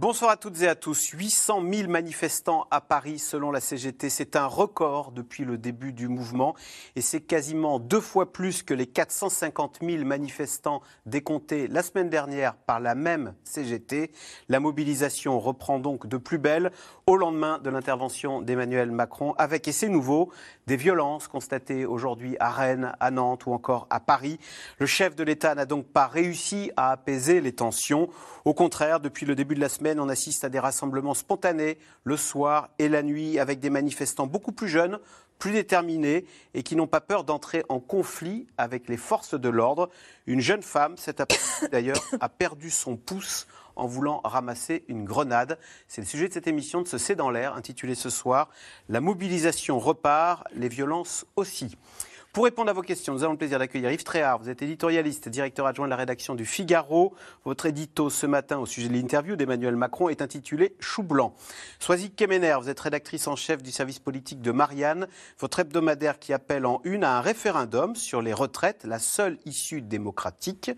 Bonsoir à toutes et à tous. 800 000 manifestants à Paris selon la CGT. C'est un record depuis le début du mouvement et c'est quasiment deux fois plus que les 450 000 manifestants décomptés la semaine dernière par la même CGT. La mobilisation reprend donc de plus belle au lendemain de l'intervention d'Emmanuel Macron avec, et c'est nouveau, des violences constatées aujourd'hui à Rennes, à Nantes ou encore à Paris. Le chef de l'État n'a donc pas réussi à apaiser les tensions. Au contraire, depuis le début de la semaine, on assiste à des rassemblements spontanés le soir et la nuit avec des manifestants beaucoup plus jeunes, plus déterminés et qui n'ont pas peur d'entrer en conflit avec les forces de l'ordre. Une jeune femme, cet après-midi d'ailleurs, a perdu son pouce en voulant ramasser une grenade. C'est le sujet de cette émission de ce C'est dans l'air, intitulée ce soir La mobilisation repart, les violences aussi. Pour répondre à vos questions, nous avons le plaisir d'accueillir Yves Tréhard. Vous êtes éditorialiste, directeur adjoint de la rédaction du Figaro. Votre édito ce matin au sujet de l'interview d'Emmanuel Macron est intitulé Chou blanc. Soisy Kemener, vous êtes rédactrice en chef du service politique de Marianne. Votre hebdomadaire qui appelle en une à un référendum sur les retraites, la seule issue démocratique.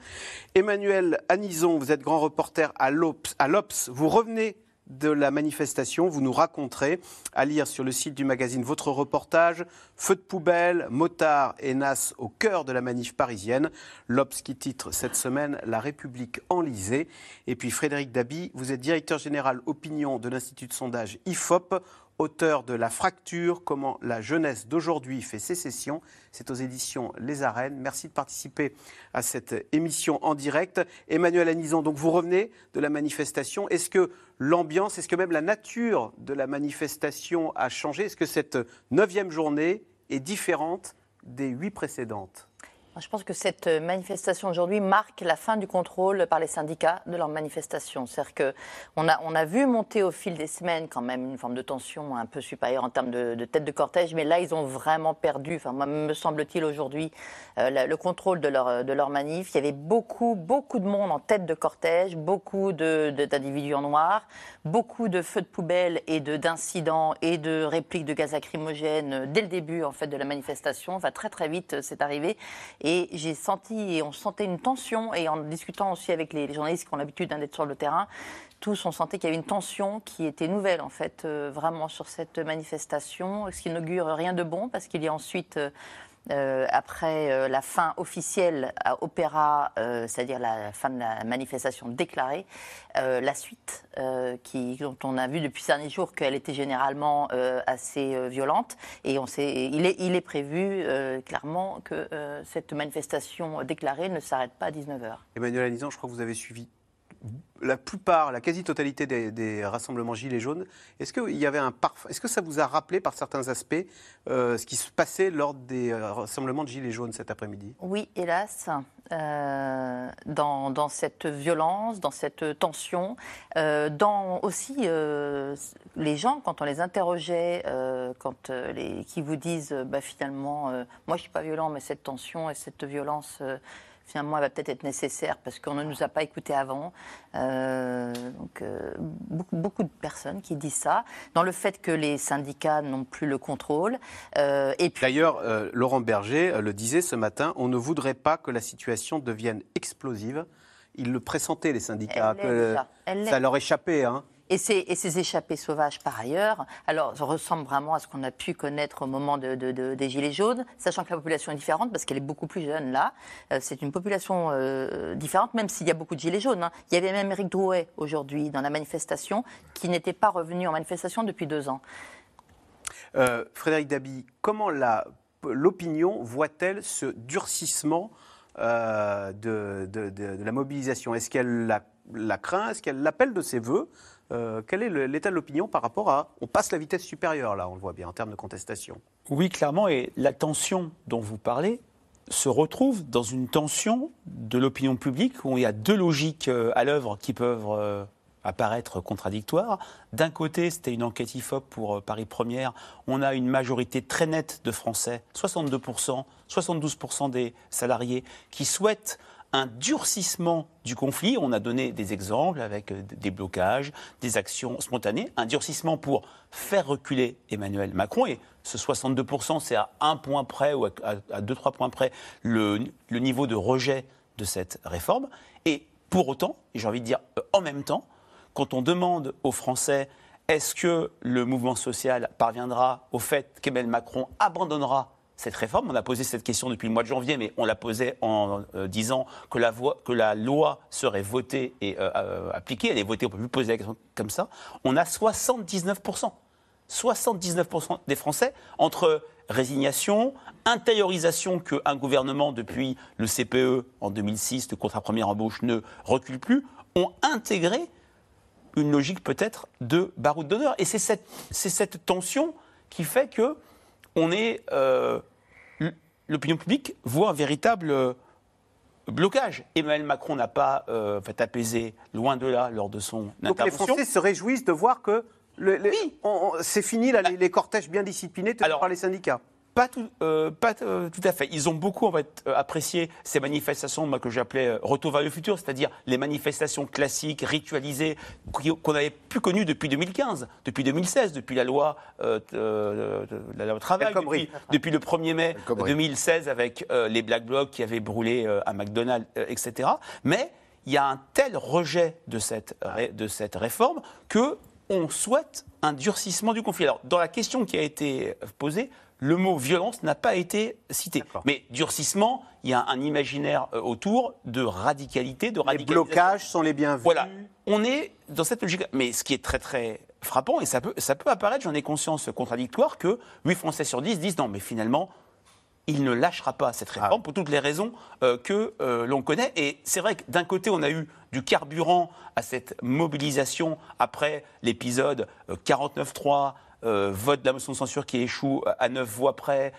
Emmanuel Anison, vous êtes grand reporter à l'Obs. Vous revenez de la manifestation. Vous nous raconterez, à lire sur le site du magazine, votre reportage. Feu de poubelle, motards et nas au cœur de la manif parisienne. L'Obs qui titre cette semaine La République enlisée. Et puis Frédéric Dabi, vous êtes directeur général opinion de l'Institut de sondage IFOP auteur de La Fracture, comment la jeunesse d'aujourd'hui fait sécession. C'est aux éditions Les Arènes. Merci de participer à cette émission en direct. Emmanuel Anison, donc vous revenez de la manifestation. Est-ce que l'ambiance, est-ce que même la nature de la manifestation a changé? Est-ce que cette neuvième journée est différente des huit précédentes? Je pense que cette manifestation aujourd'hui marque la fin du contrôle par les syndicats de leur manifestation. C'est-à-dire qu'on a, on a vu monter au fil des semaines quand même une forme de tension un peu supérieure en termes de, tête de cortège, mais là, ils ont vraiment perdu, enfin, moi, me semble-t-il aujourd'hui, euh, le contrôle de leur, de leur manif. Il y avait beaucoup, beaucoup de monde en tête de cortège, beaucoup d'individus de, en noir, beaucoup de feux de poubelle et d'incidents et de répliques de gaz lacrymogène dès le début en fait, de la manifestation. Enfin, très, très vite, c'est arrivé. Et j'ai senti, et on sentait une tension, et en discutant aussi avec les, journalistes qui ont l'habitude d'être sur le terrain, tous on sentait qu'il y avait une tension qui était nouvelle en fait, euh, vraiment sur cette manifestation, ce qui n'augure rien de bon parce qu'il y a ensuite euh, euh, après euh, la fin officielle à Opéra, euh, c'est-à-dire la fin de la manifestation déclarée, la suite, dont on a vu depuis ces derniers jours qu'elle était généralement assez violente. Et on sait, il, est, il est prévu clairement que cette manifestation déclarée ne s'arrête pas à 19h. Emmanuel Alizan, je crois que vous avez suivi la plupart, la quasi-totalité des, rassemblements Gilets jaunes, est-ce que, y avait un est-ce que ça vous a rappelé par certains aspects euh, ce qui se passait lors des euh, rassemblements de Gilets jaunes cet après-midi? Oui, hélas. Euh, dans, cette violence, dans cette tension, dans aussi les gens, quand on les interrogeait, quand les, qui vous disent bah, finalement, moi je ne suis pas violent, mais cette tension et cette violence finalement, elle va peut-être être nécessaire parce qu'on ne nous a pas écoutés avant. Euh, donc, euh, beaucoup, beaucoup, de personnes qui disent ça, dans le fait que les syndicats n'ont plus le contrôle. Euh, et puis... D'ailleurs, Laurent Berger le disait ce matin, on ne voudrait pas que la situation devienne explosive. Il le pressentait, les syndicats, que ça leur échappait. Hein. Et ces, échappées sauvages, par ailleurs, alors, ressemblent vraiment à ce qu'on a pu connaître au moment des Gilets jaunes, sachant que la population est différente parce qu'elle est beaucoup plus jeune là. Euh, c'est une population euh, différente, même s'il y a beaucoup de Gilets jaunes. Hein. Il y avait même Eric Drouet aujourd'hui dans la manifestation qui n'était pas revenu en manifestation depuis deux ans. Euh, Frédéric Dabi, comment l'opinion voit-elle ce durcissement de, la mobilisation? Est-ce qu'elle la, craint? Est-ce qu'elle l'appelle de ses voeux? Euh, quel est l'état de l'opinion par rapport à... On passe la vitesse supérieure, là, on le voit bien, en termes de contestation? Oui, clairement, et la tension dont vous parlez se retrouve dans une tension de l'opinion publique où il y a deux logiques euh, à l'œuvre qui peuvent euh, apparaître contradictoires. D'un côté, c'était une enquête IFOP pour Paris Première. On a une majorité très nette de Français, 62%, 72% des salariés, qui souhaitent un durcissement du conflit. On a donné des exemples avec euh, des blocages, des actions spontanées, un durcissement pour faire reculer Emmanuel Macron. Et ce 62%, c'est à un point près ou à, deux, trois points près le, niveau de rejet de cette réforme. Et pour autant, et j'ai envie de dire euh, en même temps, quand on demande aux Français est-ce que le mouvement social parviendra au fait qu'Emmanuel Macron abandonnera cette réforme On a posé cette question depuis le mois de janvier, mais on l'a posée en euh, disant que la, loi serait votée et euh, appliquée. Elle est votée, on ne peut plus poser la question comme ça. On a 79%. 79% des Français entre résignation, intériorisation qu'un gouvernement, depuis le CPE en 2006, le contrat première embauche, ne recule plus, ont intégré une logique peut-être de baroud d'honneur. Et c'est cette, tension qui fait que on est, euh, l'opinion publique voit un véritable euh, blocage. Emmanuel Macron n'a pas euh, fait apaiser, loin de là, lors de son Donc intervention. les Français se réjouissent de voir que oui. c'est fini, là, les, cortèges bien disciplinés tenus par les syndicats. Pas tout, euh, pas euh, tout à fait. Ils ont beaucoup en fait, euh, apprécié ces manifestations moi, que j'appelais retour vers le futur, c'est-à-dire les manifestations classiques, ritualisées, qu'on n'avait plus connues depuis 2015, depuis 2016, depuis la loi, de, la loi travail, depuis, depuis, le 1er mai 2016 avec les Black Blocs qui avaient brûlé à McDonald's, etc. Mais il y a un tel rejet de cette, de cette réforme que on souhaite un durcissement du conflit. Alors, dans la question qui a été posée, le mot violence n'a pas été cité. Mais durcissement, il y a un imaginaire euh, autour de radicalité, de radicalisation. Les blocages sont les bienvenus. Voilà. On est dans cette logique. Mais ce qui est très très frappant, et ça peut, ça peut apparaître, j'en ai conscience contradictoire, que 8 Français sur 10 disent non, mais finalement, il ne lâchera pas cette réforme ah. pour toutes les raisons euh, que euh, l'on connaît. Et c'est vrai que d'un côté, on a eu du carburant à cette mobilisation après l'épisode 49-3, euh, vote de la motion de censure qui échoue à neuf voix près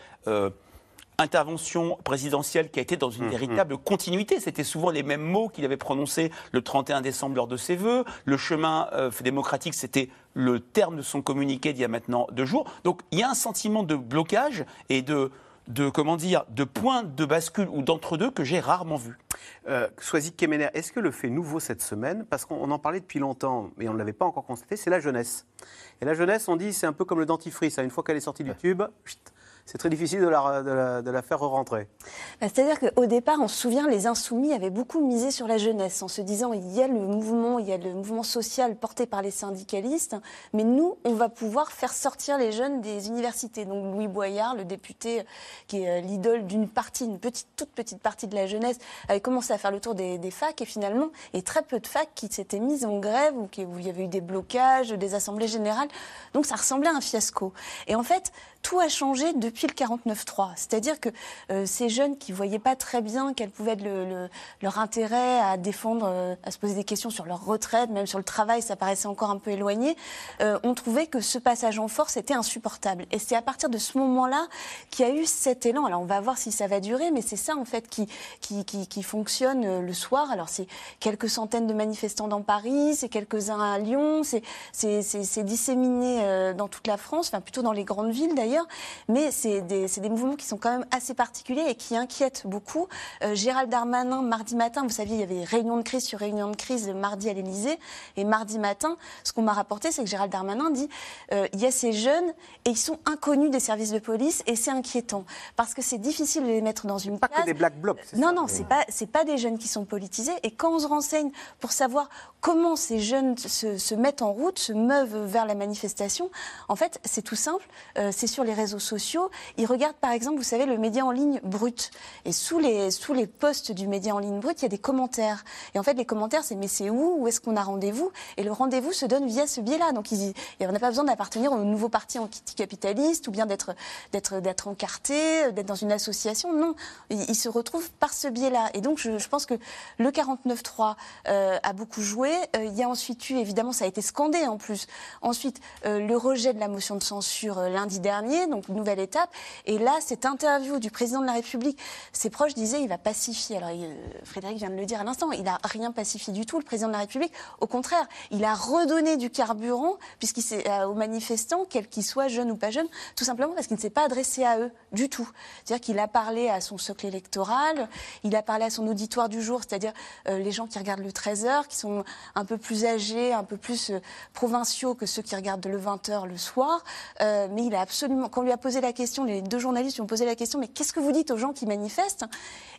intervention présidentielle qui a été dans une hum, véritable hum. continuité. C'était souvent les mêmes mots qu'il avait prononcés le 31 décembre lors de ses vœux. Le chemin démocratique, c'était le terme de son communiqué d'il y a maintenant deux jours. Donc il y a un sentiment de blocage et de, de comment dire de points de bascule ou d'entre-deux que j'ai rarement vu. Euh, Kemener, est-ce que le fait nouveau cette semaine, parce qu'on en parlait depuis longtemps, mais on ne l'avait pas encore constaté, c'est la jeunesse. Et la jeunesse, on dit, c'est un peu comme le dentifrice. Une fois qu'elle est sortie du tube, c'est très difficile de la, de faire rentrer. Bah, c'est-à-dire qu'au départ, on se souvient, les insoumis avaient beaucoup misé sur la jeunesse, en se disant il y a le mouvement, il y a le mouvement social porté par les syndicalistes, mais nous, on va pouvoir faire sortir les jeunes des universités. Donc Louis Boyard, le député qui est euh, l'idole d'une partie, une toute petite partie de la jeunesse, avait commencé à faire le tour des, facs et finalement, a très peu de facs qui s'étaient mises en grève ou où il y avait eu des blocages, des assemblées générales. Donc ça ressemblait à un fiasco. Et en fait, tout a changé depuis le 49-3. C'est-à-dire que euh, ces jeunes qui ne voyaient pas très bien quel pouvait être le, leur intérêt à défendre, euh, à se poser des questions sur leur retraite, même sur le travail, ça paraissait encore un peu éloigné, euh, ont trouvé que ce passage en force était insupportable. Et c'est à partir de ce moment-là qu'il y a eu cet élan. Alors on va voir si ça va durer, mais c'est ça en fait qui, qui, qui, qui fonctionne le soir. Alors c'est quelques centaines de manifestants dans Paris, c'est quelques-uns à Lyon, c'est disséminé dans toute la France, enfin plutôt dans les grandes villes d'ailleurs mais c'est des, des, mouvements qui sont quand même assez particuliers et qui inquiètent beaucoup. Euh, Gérald Darmanin, mardi matin, vous saviez, il y avait réunion de crise sur réunion de crise mardi à l'Élysée, et mardi matin, ce qu'on m'a rapporté, c'est que Gérald Darmanin dit euh, il y a ces jeunes et ils sont inconnus des services de police et c'est inquiétant parce que c'est difficile de les mettre dans une pas que des black blocs. Non, ça. non, c'est pas c'est pas des jeunes qui sont politisés et quand on se renseigne pour savoir comment ces jeunes se, se mettent en route, se meuvent vers la manifestation, en fait, c'est tout simple, euh, c'est sur les réseaux sociaux, ils regardent par exemple, vous savez, le média en ligne brut. Et sous les, sous les posts du média en ligne brut, il y a des commentaires. Et en fait, les commentaires, c'est mais c'est où? Où est-ce qu'on a rendez-vous? Et le rendez-vous se donne via ce biais-là. Donc, il on n'a pas besoin d'appartenir au nouveau parti anticapitaliste ou bien d'être, encarté, d'être dans une association. Non, il, se retrouve par ce biais-là. Et donc, je, pense que le 49.3 euh, a beaucoup joué. Euh, il y a ensuite eu, évidemment, ça a été scandé en plus. Ensuite, euh, le rejet de la motion de censure lundi dernier donc nouvelle étape. Et là, cette interview du président de la République, ses proches disaient il va pacifier. Alors, Frédéric vient de le dire à l'instant, il n'a rien pacifié du tout, le président de la République. Au contraire, il a redonné du carburant, puisqu'il euh, aux manifestants, quels qu'ils soient, jeunes ou pas jeunes, tout simplement parce qu'il ne s'est pas adressé à eux du tout. C'est-à-dire qu'il a parlé à son socle électoral, il a parlé à son auditoire du jour, c'est-à-dire euh, les gens qui regardent le 13h, qui sont un peu plus âgés, un peu plus euh, provinciaux que ceux qui regardent le 20h le soir. Mais il a absolument, quand on lui a posé la question, les deux journalistes lui ont posé la question, mais qu'est-ce que vous dites aux gens qui manifestent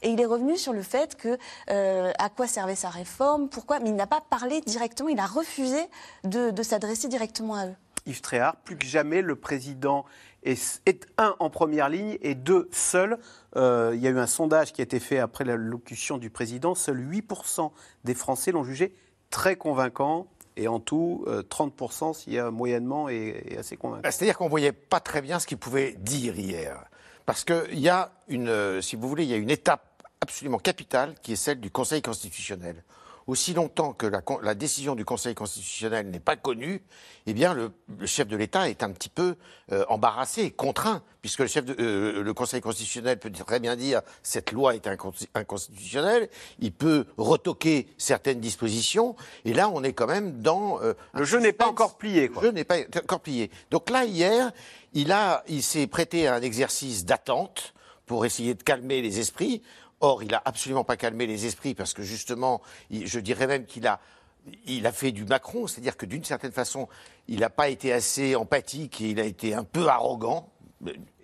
Et il est revenu sur le fait que à quoi servait sa réforme, pourquoi, mais il n'a pas parlé directement, il a refusé de, s'adresser directement à eux. Yves Tréhard, plus que jamais, le président est, un, en première ligne et deux, seul. Euh, il y a eu un sondage qui a été fait après la locution du président. Seuls 8% des Français l'ont jugé très convaincant. Et en tout, 30% euh, s'il y a moyennement et, assez convaincant. Bah, c'est-à-dire qu'on ne voyait pas très bien ce qu'il pouvait dire hier. Parce qu'il y a une, euh, si vous voulez, il y a une étape absolument capitale qui est celle du Conseil constitutionnel aussi longtemps que la, décision du Conseil constitutionnel n'est pas connue, eh bien le, chef de l'État est un petit peu euh, embarrassé, contraint, puisque le, chef de, euh, le Conseil constitutionnel peut très bien dire cette loi est inconstitutionnelle, il peut retoquer certaines dispositions, et là on est quand même dans euh, le jeu n'est pas encore plié. Quoi. Le jeu n'est pas encore plié. Donc là hier, il a, il s'est prêté à un exercice d'attente pour essayer de calmer les esprits. Or, il n'a absolument pas calmé les esprits parce que justement, je dirais même qu'il a, il a fait du Macron, c'est-à-dire que d'une certaine façon, il n'a pas été assez empathique et il a été un peu arrogant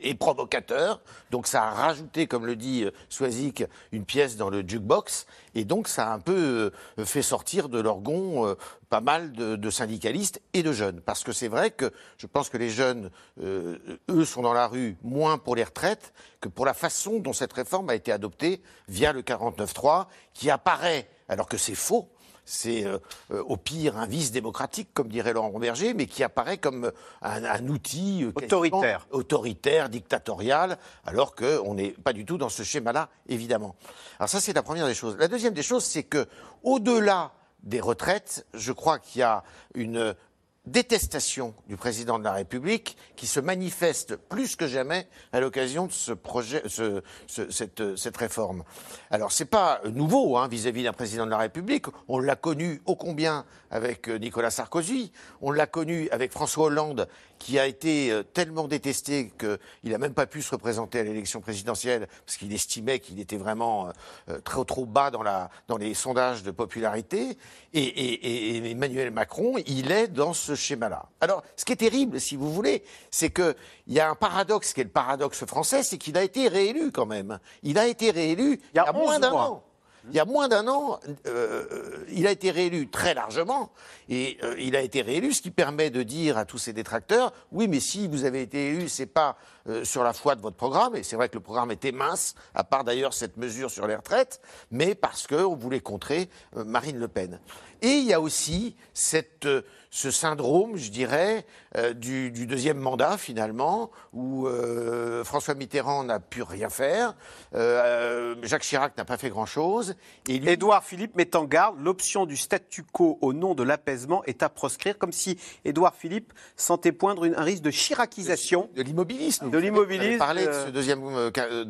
et provocateur. Donc ça a rajouté, comme le dit euh, Swazik, une pièce dans le jukebox. Et donc ça a un peu euh, fait sortir de euh, pas mal de, syndicalistes et de jeunes. Parce que c'est vrai que je pense que les jeunes, eux, sont dans la rue moins pour les retraites que pour la façon dont cette réforme a été adoptée via le 49.3, qui apparaît, alors que c'est faux, c'est euh, euh, au pire un vice démocratique, comme dirait Laurent Berger, mais qui apparaît comme un, outil euh, autoritaire. autoritaire, dictatorial, alors qu'on n'est pas du tout dans ce schéma-là, évidemment. Alors ça, c'est la première des choses. La deuxième des choses, c'est que, au-delà des retraites, je crois qu'il y a une détestation du président de la République qui se manifeste plus que jamais à l'occasion de ce projet, cette, réforme. Alors c'est pas nouveau hein, vis-à-vis d'un président de la République. On l'a connu ô combien avec euh, Nicolas Sarkozy, on l'a connu avec François Hollande qui a été euh, tellement détesté qu'il n'a même pas pu se représenter à l'élection présidentielle parce qu'il estimait qu'il était vraiment euh, très trop bas dans, la, dans les sondages de popularité. Et, et, et, Emmanuel Macron, il est dans ce schéma-là. Alors, ce qui est terrible, si vous voulez, c'est qu'il y a un paradoxe qui est le paradoxe français, c'est qu'il a été réélu quand même. Il a été réélu il y a, moins d'un an. Il y a moins d'un an, euh, il a été réélu très largement, et euh, il a été réélu, ce qui permet de dire à tous ses détracteurs, oui, mais si vous avez été élu, c'est pas euh, sur la foi de votre programme, et c'est vrai que le programme était mince, à part d'ailleurs cette mesure sur les retraites, mais parce qu'on voulait contrer Marine Le Pen. Et il y a aussi cette ce syndrome, je dirais, euh, du, deuxième mandat finalement, où euh, François Mitterrand n'a pu rien faire, euh, Jacques Chirac n'a pas fait grand-chose. Édouard Philippe met en garde, l'option du statu quo au nom de l'apaisement est à proscrire, comme si Édouard Philippe sentait poindre un risque de chiracisation. De, l'immobilisme. De l'immobilisme. parler de ce deuxième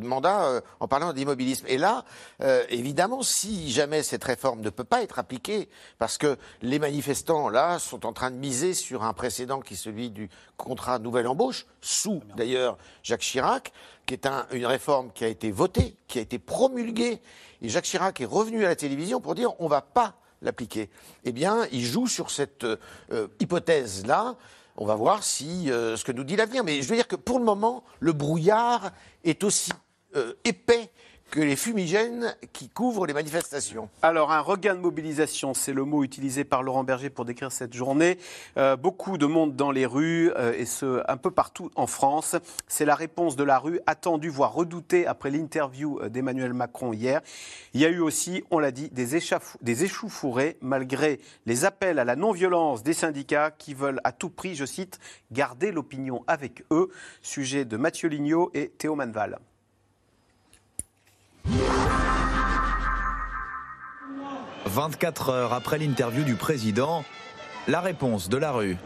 mandat en parlant d'immobilisme. Et là, évidemment, si jamais cette réforme ne peut pas être appliquée, parce que les manifestants, là, sont en en train de miser sur un précédent qui est celui du contrat nouvelle embauche, sous d'ailleurs Jacques Chirac, qui est une réforme qui a été votée, qui a été promulguée. Et Jacques Chirac est revenu à la télévision pour dire on ne va pas l'appliquer. Eh bien, il joue sur cette euh, hypothèse-là. On va voir si euh, ce que nous dit l'avenir. Mais je veux dire que pour le moment, le brouillard est aussi euh, épais que les fumigènes qui couvrent les manifestations. Alors, un regain de mobilisation, c'est le mot utilisé par Laurent Berger pour décrire cette journée. Euh, beaucoup de monde dans les rues, euh, et ce, un peu partout en France. C'est la réponse de la rue, attendue, voire redoutée après l'interview euh, d'Emmanuel Macron hier. Il y a eu aussi, on l'a dit, des, des échauffourées, malgré les appels à la non-violence des syndicats qui veulent à tout prix, je cite, garder l'opinion avec eux. Sujet de Mathieu Lignot et Théo Manval. 24 heures après l'interview du président, la réponse de la rue.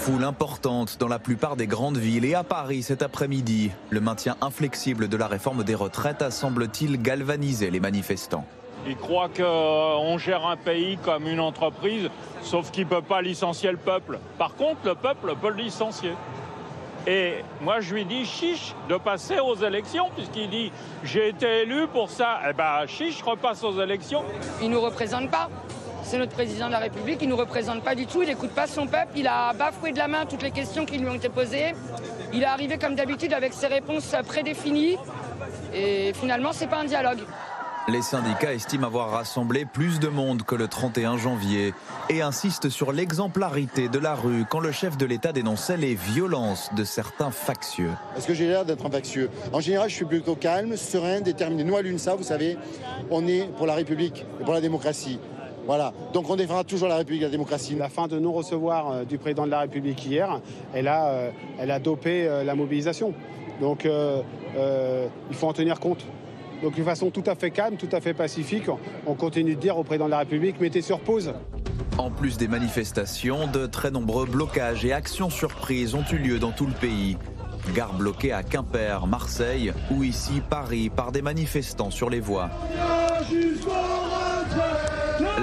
Foule importante dans la plupart des grandes villes et à Paris cet après-midi. Le maintien inflexible de la réforme des retraites a semble-t-il galvanisé les manifestants. Il croit qu'on gère un pays comme une entreprise, sauf qu'il ne peut pas licencier le peuple. Par contre, le peuple peut le licencier. Et moi, je lui dis chiche de passer aux élections, puisqu'il dit j'ai été élu pour ça. Eh ben, chiche, repasse aux élections. Il ne nous représente pas. C'est notre président de la République, il ne nous représente pas du tout, il n'écoute pas son peuple, il a bafoué de la main toutes les questions qui lui ont été posées. Il est arrivé comme d'habitude avec ses réponses prédéfinies. Et finalement, ce n'est pas un dialogue. Les syndicats estiment avoir rassemblé plus de monde que le 31 janvier et insistent sur l'exemplarité de la rue quand le chef de l'État dénonçait les violences de certains factieux. Est-ce que j'ai l'air d'être un factieux En général, je suis plutôt calme, serein, déterminé. Nous, à l'UNSA, vous savez, on est pour la République et pour la démocratie. Voilà, donc on défendra toujours la République et la démocratie. La fin de non-recevoir euh, du président de la République hier, elle a, euh, elle a dopé euh, la mobilisation. Donc il faut en tenir compte. Donc d'une façon tout à fait calme, tout à fait pacifique, on continue de dire au président de la République, mettez sur pause. En plus des manifestations, de très nombreux blocages et actions surprises ont eu lieu dans tout le pays. Gare bloquée à Quimper, Marseille ou ici Paris par des manifestants sur les voies.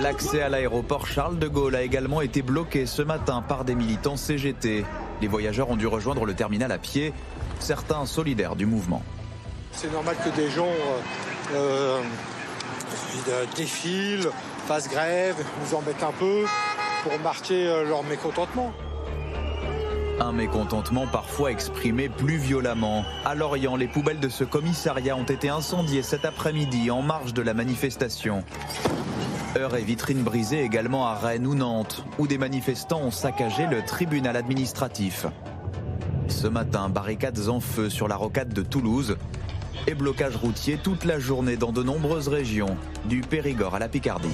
L'accès à l'aéroport Charles de Gaulle a également été bloqué ce matin par des militants CGT. Les voyageurs ont dû rejoindre le terminal à pied, certains solidaires du mouvement. C'est normal que des gens euh, euh, défilent, fassent grève, nous embêtent un peu pour marquer euh, leur mécontentement. Un mécontentement parfois exprimé plus violemment. À Lorient, les poubelles de ce commissariat ont été incendiées cet après-midi en marge de la manifestation. Heures et vitrines brisées également à Rennes ou Nantes, où des manifestants ont saccagé le tribunal administratif. Ce matin, barricades en feu sur la rocade de Toulouse et blocage routier toute la journée dans de nombreuses régions, du Périgord à la Picardie.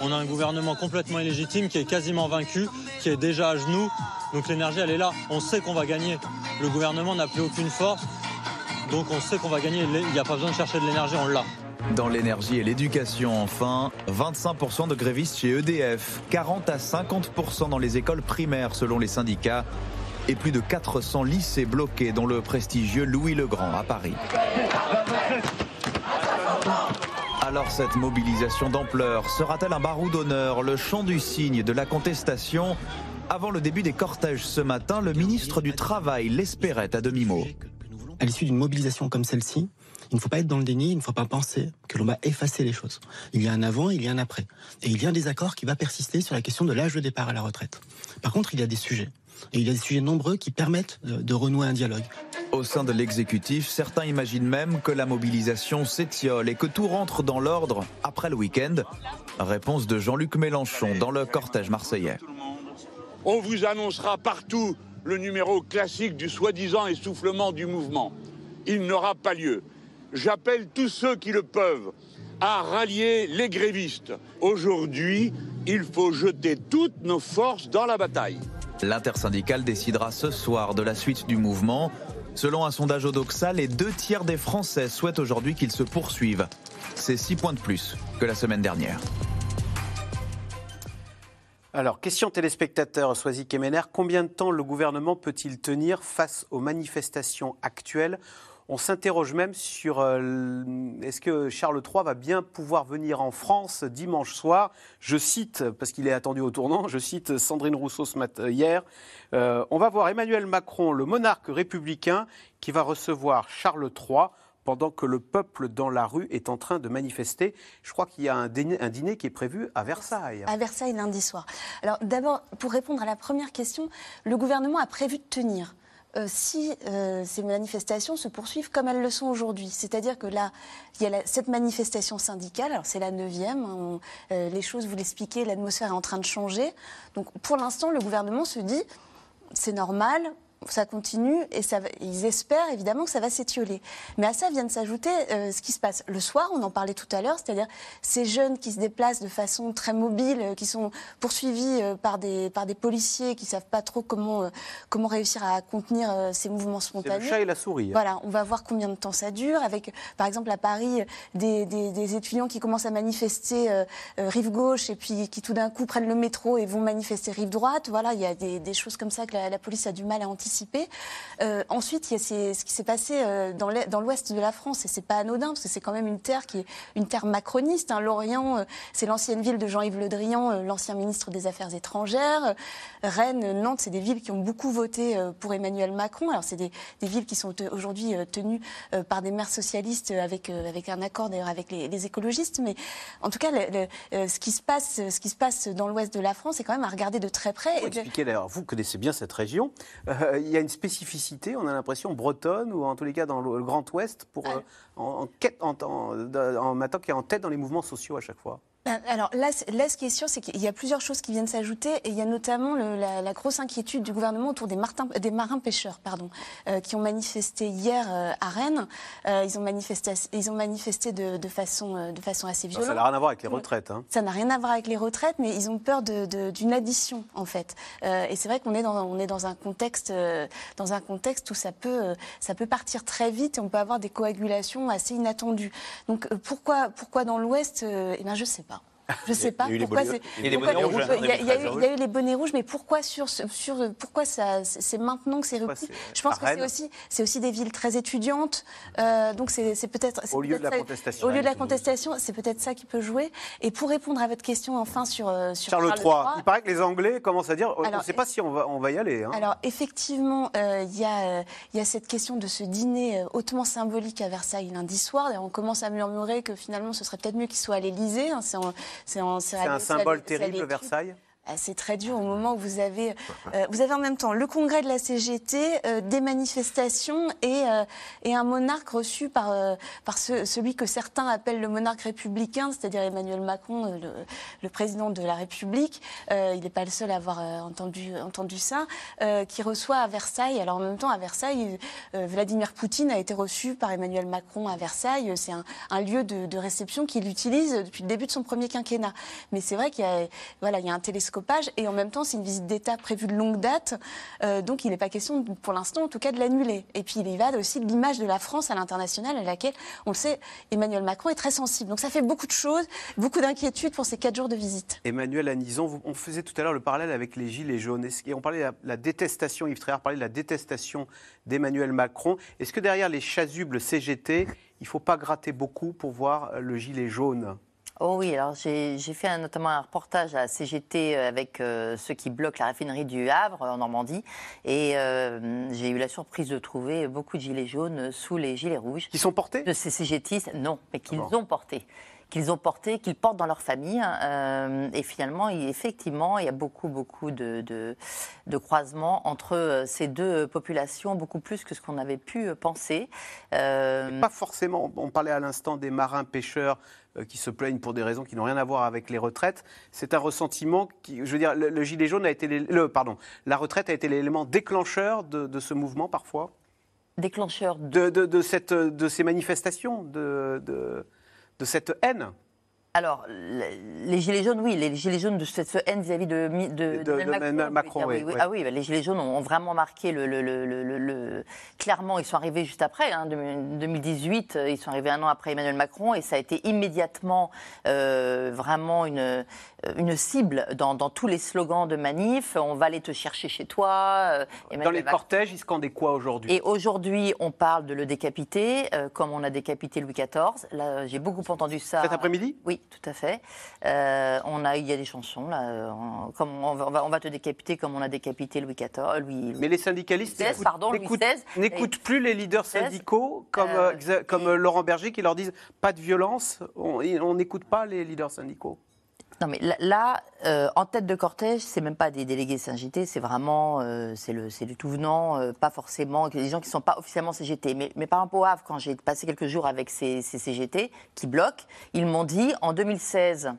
On a un gouvernement complètement illégitime qui est quasiment vaincu, qui est déjà à genoux. Donc l'énergie, elle est là. On sait qu'on va gagner. Le gouvernement n'a plus aucune force. Donc on sait qu'on va gagner. Il n'y a pas besoin de chercher de l'énergie, on l'a. Dans l'énergie et l'éducation, enfin, 25% de grévistes chez EDF, 40 à 50% dans les écoles primaires selon les syndicats, et plus de 400 lycées bloqués dans le prestigieux Louis le Grand à Paris. Alors cette mobilisation d'ampleur sera-t-elle un barou d'honneur, le chant du cygne de la contestation? Avant le début des cortèges ce matin, le ministre du Travail l'espérait à demi-mot. À l'issue d'une mobilisation comme celle-ci, il ne faut pas être dans le déni, il ne faut pas penser que l'on va effacer les choses. Il y a un avant, il y a un après. Et il y a un désaccord qui va persister sur la question de l'âge de départ à la retraite. Par contre, il y a des sujets. Et il y a des sujets nombreux qui permettent de, renouer un dialogue. Au sein de l'exécutif, certains imaginent même que la mobilisation s'étiole et que tout rentre dans l'ordre après le week-end. Réponse de Jean-Luc Mélenchon dans le cortège marseillais. On vous annoncera partout le numéro classique du soi-disant essoufflement du mouvement. Il n'aura pas lieu. J'appelle tous ceux qui le peuvent à rallier les grévistes. Aujourd'hui, il faut jeter toutes nos forces dans la bataille. L'intersyndicale décidera ce soir de la suite du mouvement. Selon un sondage Odoxa, les deux tiers des Français souhaitent aujourd'hui qu'il se poursuive. C'est six points de plus que la semaine dernière. Alors, question téléspectateur, Soisy Kemener, combien de temps le gouvernement peut-il tenir face aux manifestations actuelles on s'interroge même sur euh, est-ce que Charles III va bien pouvoir venir en France dimanche soir? Je cite, parce qu'il est attendu au tournant, je cite Sandrine Rousseau ce matin, hier, euh, on va voir Emmanuel Macron, le monarque républicain, qui va recevoir Charles III pendant que le peuple dans la rue est en train de manifester. Je crois qu'il y a un dîner, un dîner, qui est prévu à Versailles. À Versailles lundi soir. Alors d'abord, pour répondre à la première question, le gouvernement a prévu de tenir. Euh, si euh, ces manifestations se poursuivent comme elles le sont aujourd'hui. C'est-à-dire que là, il y a cette manifestation syndicale, c'est la neuvième, hein, euh, les choses, vous l'expliquez, l'atmosphère est en train de changer. Donc pour l'instant, le gouvernement se dit, c'est normal, ça continue et ça ils espèrent évidemment que ça va s'étioler. Mais à ça vient de s'ajouter euh, ce qui se passe le soir, on en parlait tout à l'heure, c'est-à-dire ces jeunes qui se déplacent de façon très mobile, euh, qui sont poursuivis euh, par des, par des policiers qui savent pas trop comment, euh, comment réussir à contenir ces mouvements C'est le spontanés. chat et la souris. hein. Voilà, on va voir combien de temps ça dure. Avec, par exemple, à Paris, des, des- des étudiants qui commencent à manifester rive gauche et puis qui tout d'un coup prennent le métro et vont manifester rive droite. Voilà, il y a des, des choses comme ça que la, la police a du mal à anticiper. Euh, ensuite, il y a ces- ce qui s'est passé euh, dans l'ouest de la France et c'est pas anodin parce que c'est quand même une terre qui est une terre macroniste. hein. Lorient, euh, c'est l'ancienne ville de Jean-Yves Le Drian, l'ancien ministre des Affaires étrangères. Rennes, Nantes, c'est des villes qui ont beaucoup voté pour Emmanuel Macron. Alors c'est des, des villes qui sont aujourd'hui tenues par des maires socialistes avec, avec un accord d'ailleurs avec les, les écologistes. Mais en tout cas, le- le- ce, qui se passe, ce qui se passe dans l'ouest de la France est quand même à regarder de très près. De- expliquer d'ailleurs, vous connaissez bien cette région, euh, il y a une spécificité, on a l'impression bretonne ou en tous les cas dans le, Grand Ouest, pour, euh, en, en, quête- en, en, qui est en tête dans les mouvements sociaux à chaque fois. Ben, Alors là, là, ce qui est sûr, c'est qu'il y a plusieurs choses qui viennent s'ajouter et il y a notamment le- la, la grosse inquiétude du gouvernement autour des, martins- des marins pêcheurs, pardon, euh, qui ont manifesté hier euh, à Rennes. Euh, ils ont manifesté, ils ont manifesté de, de façon, de façon assez violente. ça n'a rien à voir avec les retraites. hein. Ça n'a rien à voir avec les retraites, mais ils ont peur d'une addition en fait. Et c'est vrai qu'on est dans, on est dans un contexte, dans un contexte où ça peut, ça peut partir très vite et on peut avoir des coagulations assez inattendues. Donc pourquoi, pourquoi dans l'Ouest Eh bien, je sais pas. Je sais pas Il y a eu les pourquoi il y a les pourquoi- bonnets rouges, hein, Il y, a- eu- 2013, il y a eu les bonnets rouges, mais pourquoi sur, sur pourquoi ça, c'est maintenant que c'est repris? Je pense que c'est aussi, c'est aussi des villes très étudiantes, euh, donc c'est c'est peut-être. c'est Au lieu de la ça- contestation. Au lieu de la contestation, c'est peut-être ça qui peut jouer. Et pour répondre à votre question, enfin sur, euh, sur Charles Charles III, III, il paraît que les Anglais commencent à dire, on ne Alors, sait pas si on va, on va y aller. hein. alors effectivement, euh, il y, a, il y a cette question de ce dîner hautement symbolique à Versailles lundi soir. D'ailleurs, on commence à murmurer que finalement, ce serait peut-être mieux qu'il soit à l'Élysée. hein. c'est en- c'est un symbole terrible. Versailles? Ah, C'est très dur au moment où vous avez, euh, vous avez en même temps le congrès de la CGT, euh, des manifestations et, euh, et un monarque reçu par, par ce- celui que certains appellent le monarque républicain, c'est-à-dire Emmanuel Macron, le, le président de la République. Il n'est pas le seul à avoir entendu, entendu ça, qui reçoit à Versailles. Alors en même temps, à Versailles, Vladimir Poutine a été reçu par Emmanuel Macron à Versailles. C'est un, un lieu de, de réception qu'il utilise depuis le début de son premier quinquennat. Mais c'est vrai qu'il y a, voilà, il y a un et en même temps, c'est une visite d'État prévue de longue date. Euh, donc il n'est pas question, pour l'instant en tout cas, de l'annuler. Et puis il y va aussi de l'image de la France à l'international à laquelle, on le sait, Emmanuel Macron est très sensible. Donc ça fait beaucoup de choses, beaucoup d'inquiétudes pour ces quatre jours de visite. Emmanuel Anison, on faisait tout à l'heure le parallèle avec les Gilets jaunes. Et on parlait de la, détestation, Yves Tréhard parlait de la détestation d'Emmanuel Macron. Est-ce que derrière les chasubles CGT, il ne faut pas gratter beaucoup pour voir le gilet jaune? Oh oui, alors j'ai fait un- notamment un reportage à CGT avec euh, ceux qui bloquent la raffinerie du Havre en Normandie. Et euh, j'ai eu la surprise de trouver beaucoup de gilets jaunes sous les gilets rouges. Qui sont portés? De ces CGTistes, non, mais qu'ils Bon. ont portés qu'ils ont porté, qu'ils portent dans leur famille. Euh, et finalement, il- effectivement, il y a beaucoup, beaucoup de, de, de croisements entre euh, ces deux populations, beaucoup plus que ce qu'on avait pu euh, penser. Euh, Pas forcément. On parlait à l'instant des marins pêcheurs qui se plaignent pour des raisons qui n'ont rien à voir avec les retraites. C'est un ressentiment qui, je veux dire, le, le gilet jaune a été, le, pardon, la retraite a été l'élément déclencheur de, de ce mouvement parfois, déclencheur de, de, de cette, de ces manifestations, de, de, cette haine. Alors, le- les gilets jaunes, oui, les gilets jaunes de cette ce haine vis-à-vis de, de, De- d'Emmanuel de Emmanuel Macron, oui, oui, oui. oui. Ah oui, bah, les gilets jaunes ont, vraiment marqué le, le- le- le- le- le- Clairement, ils sont arrivés juste après, hein, de- 2018, euh, ils sont arrivés un an après Emmanuel Macron, et ça a été immédiatement euh, vraiment une, une cible dans, dans tous les slogans de manif. On va aller te chercher chez toi. euh, Dans Emmanuel les Macron- cortèges, ils scandaient quoi aujourd'hui? Et aujourd'hui, on parle de le décapiter, euh, comme on a décapité Louis XIV. Là, j'ai beaucoup entendu ça. Cet après-midi? Oui, tout à fait. Euh, on a, il y a des chansons là, euh, en- comme on va, on on te décapiter comme on a décapité Louis XIV. Louis, Mais les syndicalistes n'écoutent- plus les leaders syndicaux comme, Euh, comme Laurent Berger qui leur disent pas de violence. On on n'écoute pas les leaders syndicaux. Non, mais là, euh, en tête de cortège, c'est même pas des délégués CGT, c'est vraiment, euh, c'est le, tout venant, euh, pas forcément, des gens qui sont pas officiellement CGT. Mais, mais par rapport au quand j'ai passé quelques jours avec ces, ces CGT qui bloquent, ils m'ont dit en 2016.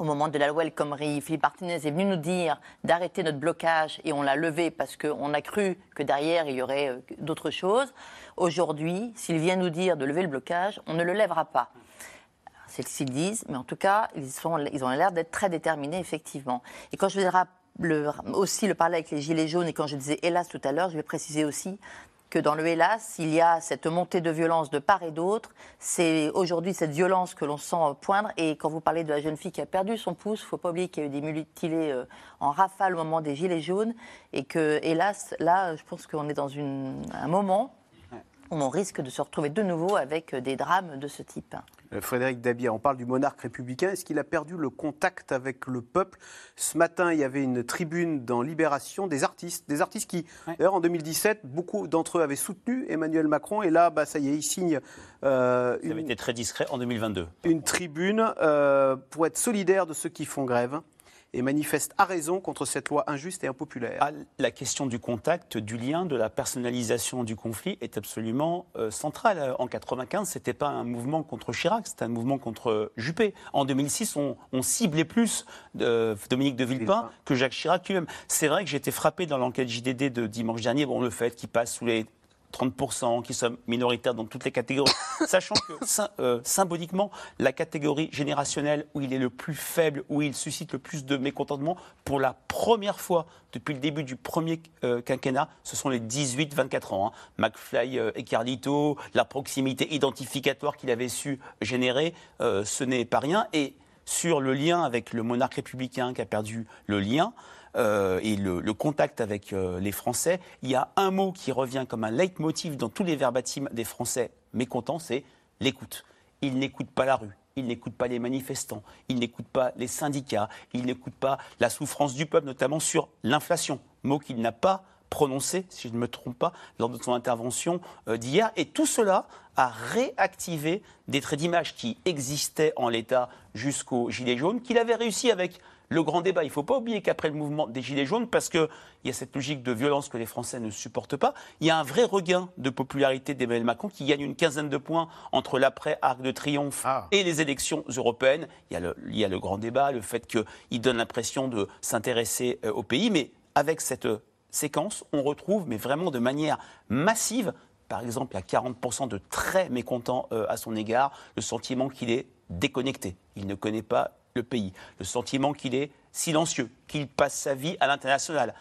au moment de la loi El Khomri, Philippe Martinez est venu nous dire d'arrêter notre blocage et on l'a levé parce qu'on a cru que derrière il y aurait euh, d'autres choses. Aujourd'hui, s'il vient nous dire de lever le blocage, on ne le lèvera pas. C'est ce qu'ils disent, mais en tout cas, ils, ont l'air d'être très déterminés, effectivement. Et quand je vais aussi le parler avec les Gilets jaunes et quand je disais hélas tout à l'heure, je vais préciser aussi que dans le hélas, il y a cette montée de violence de part et d'autre. C'est aujourd'hui cette violence que l'on sent poindre. Et quand vous parlez de la jeune fille qui a perdu son pouce, il faut pas oublier qu'il y a eu des mutilés euh, en rafale au moment des Gilets jaunes. Et que, hélas, là, je pense qu'on est dans un moment on risque de se retrouver de nouveau avec des drames de ce type. Euh, Frédéric Dabier, on parle du monarque républicain. Est-ce qu'il a perdu le contact avec le peuple? Ce matin, il y avait une tribune dans Libération des artistes. Des artistes qui, d'ailleurs, en 2017, beaucoup d'entre eux avaient soutenu Emmanuel Macron. Et là, bah, ça y est, il signe. Euh, une, été très discret en 2022. Une tribune euh, pour être solidaire de ceux qui font grève et manifeste à raison contre cette loi injuste et impopulaire. Ah, la question du contact, du lien, de la personnalisation du conflit est absolument euh, centrale. En 95, c'était pas un mouvement contre Chirac, c'était un mouvement contre Juppé. En 2006, on, ciblait plus de Dominique de Villepin que Jacques Chirac lui-même. C'est vrai que j'ai été frappé dans l'enquête JDD de dimanche dernier, bon, le fait qu'il passe sous les 30%, qui sont minoritaires dans toutes les catégories, sachant que euh, symboliquement, la catégorie générationnelle où il est le plus faible, où il suscite le plus de mécontentement, pour la première fois depuis le début du premier euh, quinquennat, ce sont les 18-24 ans. Hein. McFly euh, et Carlito, la proximité identificatoire qu'il avait su générer, ce n'est pas rien. Et sur le lien avec le monarque républicain qui a perdu le lien, euh, et le, contact avec euh, les Français, il y a un mot qui revient comme un leitmotiv dans tous les verbatims des Français mécontents, c'est l'écoute. Ils n'écoutent pas la rue, ils n'écoutent pas les manifestants, ils n'écoutent pas les syndicats, ils n'écoutent pas la souffrance du peuple, notamment sur l'inflation, mot qu'il n'a pas prononcé, si je ne me trompe pas, lors de son intervention euh, d'hier. Et tout cela a réactivé des traits d'image qui existaient en l'état jusqu'au Gilet jaune, qu'il avait réussi avec le grand débat. Il ne faut pas oublier qu'après le mouvement des Gilets jaunes, parce qu'il y a cette logique de violence que les Français ne supportent pas, il y a un vrai regain de popularité d'Emmanuel Macron qui gagne une quinzaine de points entre l'après-Arc de Triomphe ah. et les élections européennes. Il y, a le, il y a le grand débat, le fait qu'il donne l'impression de s'intéresser euh, au pays, mais avec cette séquence, on retrouve, mais vraiment de manière massive, par exemple, il y a 40% de très mécontents euh, à son égard, le sentiment qu'il est déconnecté. Il ne connaît pas le pays, le sentiment qu'il est silencieux, qu'il passe sa vie à l'international.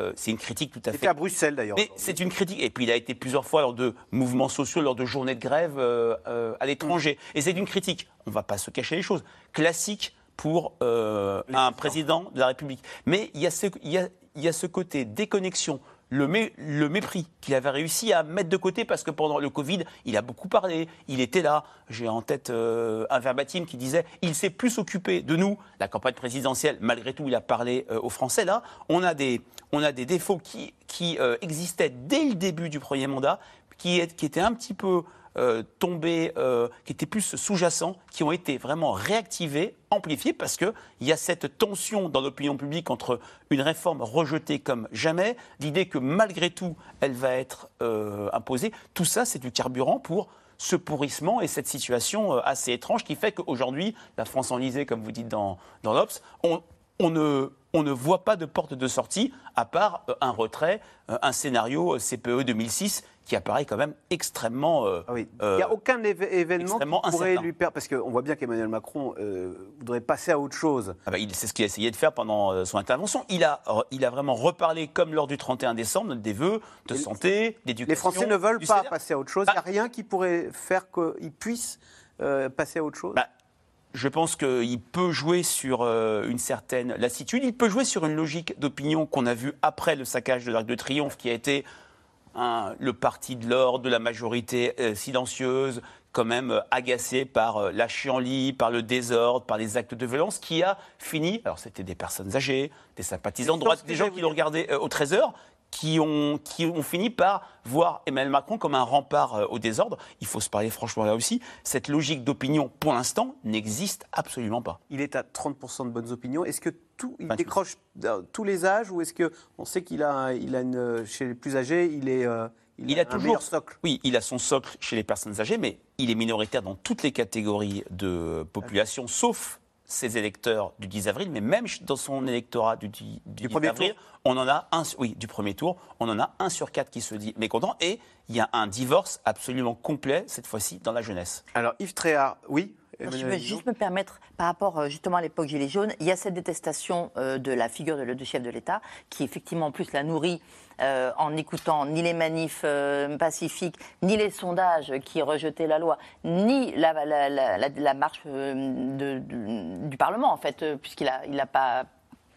Euh, c'est une critique tout à fait. C'était à Bruxelles d'ailleurs. Mais c'est une critique. Et puis il a été plusieurs fois lors de mouvements sociaux, lors de journées de grève euh, euh, à l'étranger. Et c'est une critique. On ne va pas se cacher les choses. Classique pour un président de la République. Mais il y, a ce, il, y a, il y a ce côté déconnexion le, mépris qu'il avait réussi à mettre de côté parce que pendant le Covid, il a beaucoup parlé, il était là. J'ai en tête euh, un verbatim qui disait il s'est plus occupé de nous, la campagne présidentielle, malgré tout, il a parlé euh, aux Français. Là, on a des, on a des défauts qui, qui euh, existaient dès le début du premier mandat, qui, qui étaient un petit peu euh, tombés, euh, qui étaient plus sous-jacents, qui ont été vraiment réactivés, amplifiés, parce qu'il y a cette tension dans l'opinion publique entre une réforme rejetée comme jamais, l'idée que malgré tout, elle va être euh, imposée. Tout ça, c'est du carburant pour ce pourrissement et cette situation assez étrange qui fait qu'aujourd'hui, la France enlisée, comme vous dites dans, dans l'Obs, on, on ne, on ne voit pas de porte de sortie à part un retrait, un scénario CPE 2006 qui apparaît quand même extrêmement. Euh, ah oui. Il n'y a aucun événement qui pourrait lui perdre, parce qu'on voit bien qu'Emmanuel Macron euh, voudrait passer à autre chose. Ah bah, c'est ce qu'il a essayé de faire pendant euh, son intervention. Il a, il a vraiment reparlé, comme lors du 31 décembre, des vœux de santé, d'éducation. Les Français ne veulent pas passer à autre chose. Il n'y a bah rien qui pourrait faire qu'ils puissent passer à autre chose. Bah, je pense qu'il peut jouer sur une certaine lassitude. Il peut jouer sur une logique d'opinion qu'on a vue après le saccage de l'Arc de Triomphe, qui a été Hein, le parti de l'ordre, de la majorité euh, silencieuse, quand même euh, agacé par euh, la chienlit, par le désordre, par les actes de violence, qui a fini, alors c'était des personnes âgées, des sympathisants de droite, des gens qui l'ont regardé au 13h, qui ont, qui ont fini par voir Emmanuel Macron comme un rempart euh, au désordre. Il faut se parler franchement là aussi. Cette logique d'opinion, pour l'instant, n'existe absolument pas. Il est à 30% de bonnes opinions. Est-ce que tout, il décroche tous les âges ou est-ce que on sait qu'il a, il a une, chez les plus âgés, il est euh, il, a, toujours socle? Oui, il a son socle chez les personnes âgées, mais il est minoritaire dans toutes les catégories de population, sauf ses électeurs du 10 avril, mais même dans son électorat du 10, du 10 premier avril, tour on en a un, oui, du premier tour, on en a un sur quatre qui se dit mécontent, et il y a un divorce absolument complet cette fois-ci dans la jeunesse. Alors Yves Tréhard, oui? Je Guillon juste me permettre, par rapport euh, justement à l'époque Gilets jaunes, il y a cette détestation euh, de la figure de, du chef de l'État, qui effectivement en plus la nourrit euh, en n'écoutant ni les manifs euh, pacifiques, ni les sondages qui rejetaient la loi, ni la, la- la- la- la marche de- de- du Parlement en fait, puisqu'il n'a il a pas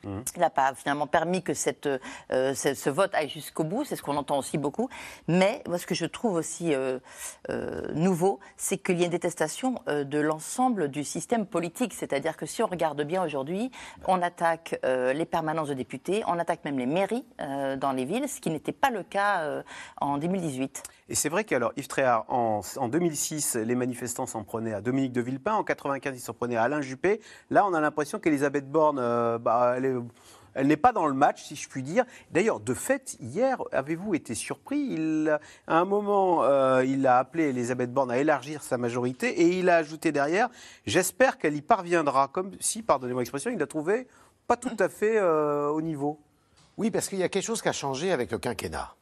il n'a pas finalement permis que cette, euh, ce, vote aille jusqu'au bout, c'est ce qu'on entend aussi beaucoup. Mais moi, ce que je trouve aussi euh, euh, nouveau, c'est qu'il y a une détestation de l'ensemble du système politique. C'est-à-dire que si on regarde bien aujourd'hui, on attaque les permanences de députés, on attaque même les mairies dans les villes, ce qui n'était pas le cas en 2018. Et c'est vrai qu'alors, Yves Tréhard, en, en 2006, les manifestants s'en prenaient à Dominique de Villepin, en 95, ils s'en prenaient à Alain Juppé. Là, on a l'impression qu'Elisabeth Borne, euh, bah, elle n'est pas dans le match, si je puis dire. D'ailleurs, de fait, hier, avez-vous été surpris? Il, À un moment, euh, il a appelé Elisabeth Borne à élargir sa majorité et il a ajouté derrière J'espère qu'elle y parviendra. Comme si, pardonnez-moi l'expression, il l'a trouvé pas tout à fait euh, au niveau. Oui, parce qu'il y a quelque chose qui a changé avec le quinquennat.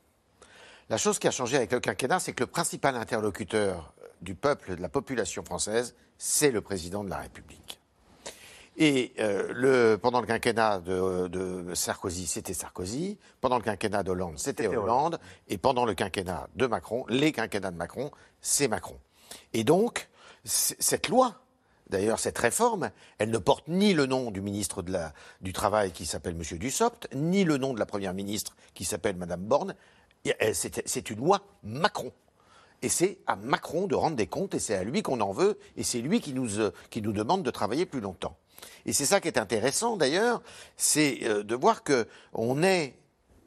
La chose qui a changé avec le quinquennat, c'est que le principal interlocuteur du peuple, de la population française, c'est le président de la République. Et euh, le, pendant le quinquennat de, de Sarkozy, c'était Sarkozy. Pendant le quinquennat d'Hollande, c'était C'était Hollande. Et pendant le quinquennat de Macron, les quinquennats de Macron, c'est Macron. Et donc, cette loi, d'ailleurs, cette réforme, elle ne porte ni le nom du ministre de la- du Travail qui s'appelle M. Dussopt, ni le nom de la Première ministre qui s'appelle Mme Borne. Et elle- C'est une loi Macron. Et c'est à Macron de rendre des comptes, et c'est à lui qu'on en veut, et c'est lui qui nous, euh, qui nous demande de travailler plus longtemps. Et c'est ça qui est intéressant d'ailleurs, c'est euh, de voir que on est.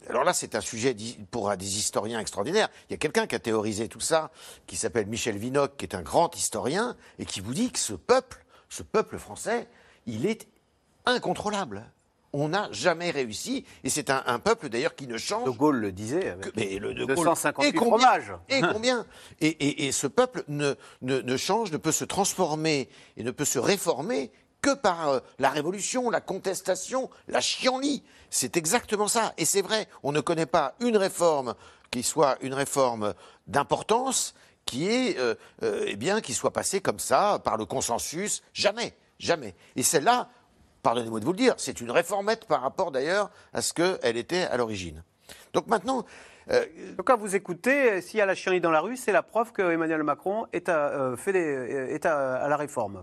Alors là, c'est un sujet pour euh, des historiens extraordinaires. Il y a quelqu'un qui a théorisé tout ça, qui s'appelle Michel Vinocq, qui est un grand historien, et qui vous dit que ce peuple, ce peuple français, il est incontrôlable. On n'a jamais réussi, et c'est un, un peuple d'ailleurs qui ne change. De Gaulle le disait. avec que- mais le de Gaulle- 258 et combien, fromages. Et combien et, et- et ce peuple ne, ne, ne change, ne peut se transformer et ne peut se réformer que par euh, la révolution, la contestation, la chienlit. C'est exactement ça. Et c'est vrai, on ne connaît pas une réforme qui soit une réforme d'importance qui est, euh, euh, eh bien, qui soit passée comme ça par le consensus. Jamais, jamais. Et celle-là, pardonnez-moi de vous le dire, c'est une réformette par rapport d'ailleurs à ce qu'elle était à l'origine. Donc maintenant, euh, Donc, quand vous écoutez, s'il y a la chienlit dans la rue, c'est la preuve que Emmanuel Macron est à, euh, fait des- est à, à la réforme.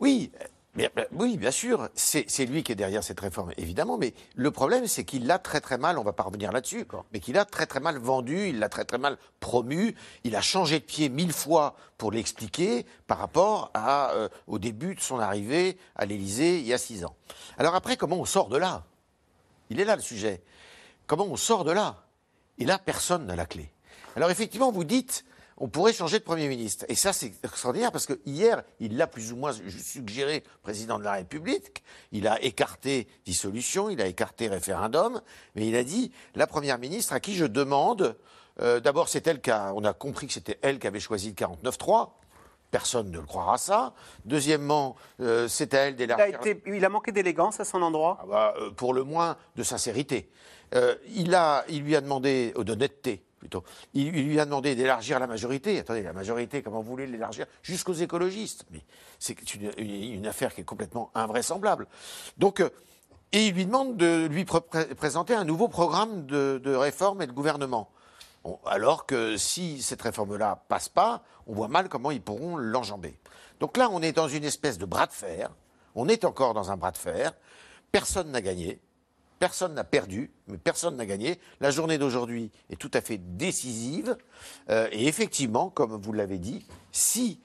Oui, mais- oui, bien sûr, c'est c'est lui qui est derrière cette réforme, évidemment, mais le problème, c'est qu'il l'a très très mal, on va pas revenir là-dessus, mais qu'il a très très mal vendu, il l'a très très mal promu, il a changé de pied mille fois pour l'expliquer par rapport à, euh, au début de son arrivée à l'Élysée il y a six ans. Alors après, comment on sort de là? Il est là le sujet. Comment on sort de là? Et là, personne n'a la clé. Alors effectivement, vous dites, on pourrait changer de Premier ministre. Et ça, c'est extraordinaire parce que hier, il l'a plus ou moins suggéré, président de la République. Il a écarté dissolution, il a écarté référendum, mais il a dit, la Première ministre à qui je demande, euh, d'abord c'est elle qui a, on a compris que c'était elle qui avait choisi le 49-3. Personne ne le croira ça. Deuxièmement, euh, c'est à elle Il d'élargir. été- il a manqué d'élégance à son endroit. Ah bah, euh, pour le moins de sincérité. Il, a, il lui a demandé, d'honnêteté plutôt, il, lui a demandé d'élargir la majorité. Attendez, la majorité, comment vous voulez l'élargir Jusqu'aux écologistes? Mais c'est une, affaire qui est complètement invraisemblable. Euh, et il lui demande de lui pré- pré- présenter un nouveau programme de, de réforme et de gouvernement. Alors que si cette réforme-là passe pas, on voit mal comment ils pourront l'enjamber. Donc là, on est dans une espèce de bras de fer. On est encore dans un bras de fer. Personne n'a gagné. Personne n'a perdu, mais personne n'a gagné. La journée d'aujourd'hui est tout à fait décisive. Euh, et effectivement, comme vous l'avez dit, si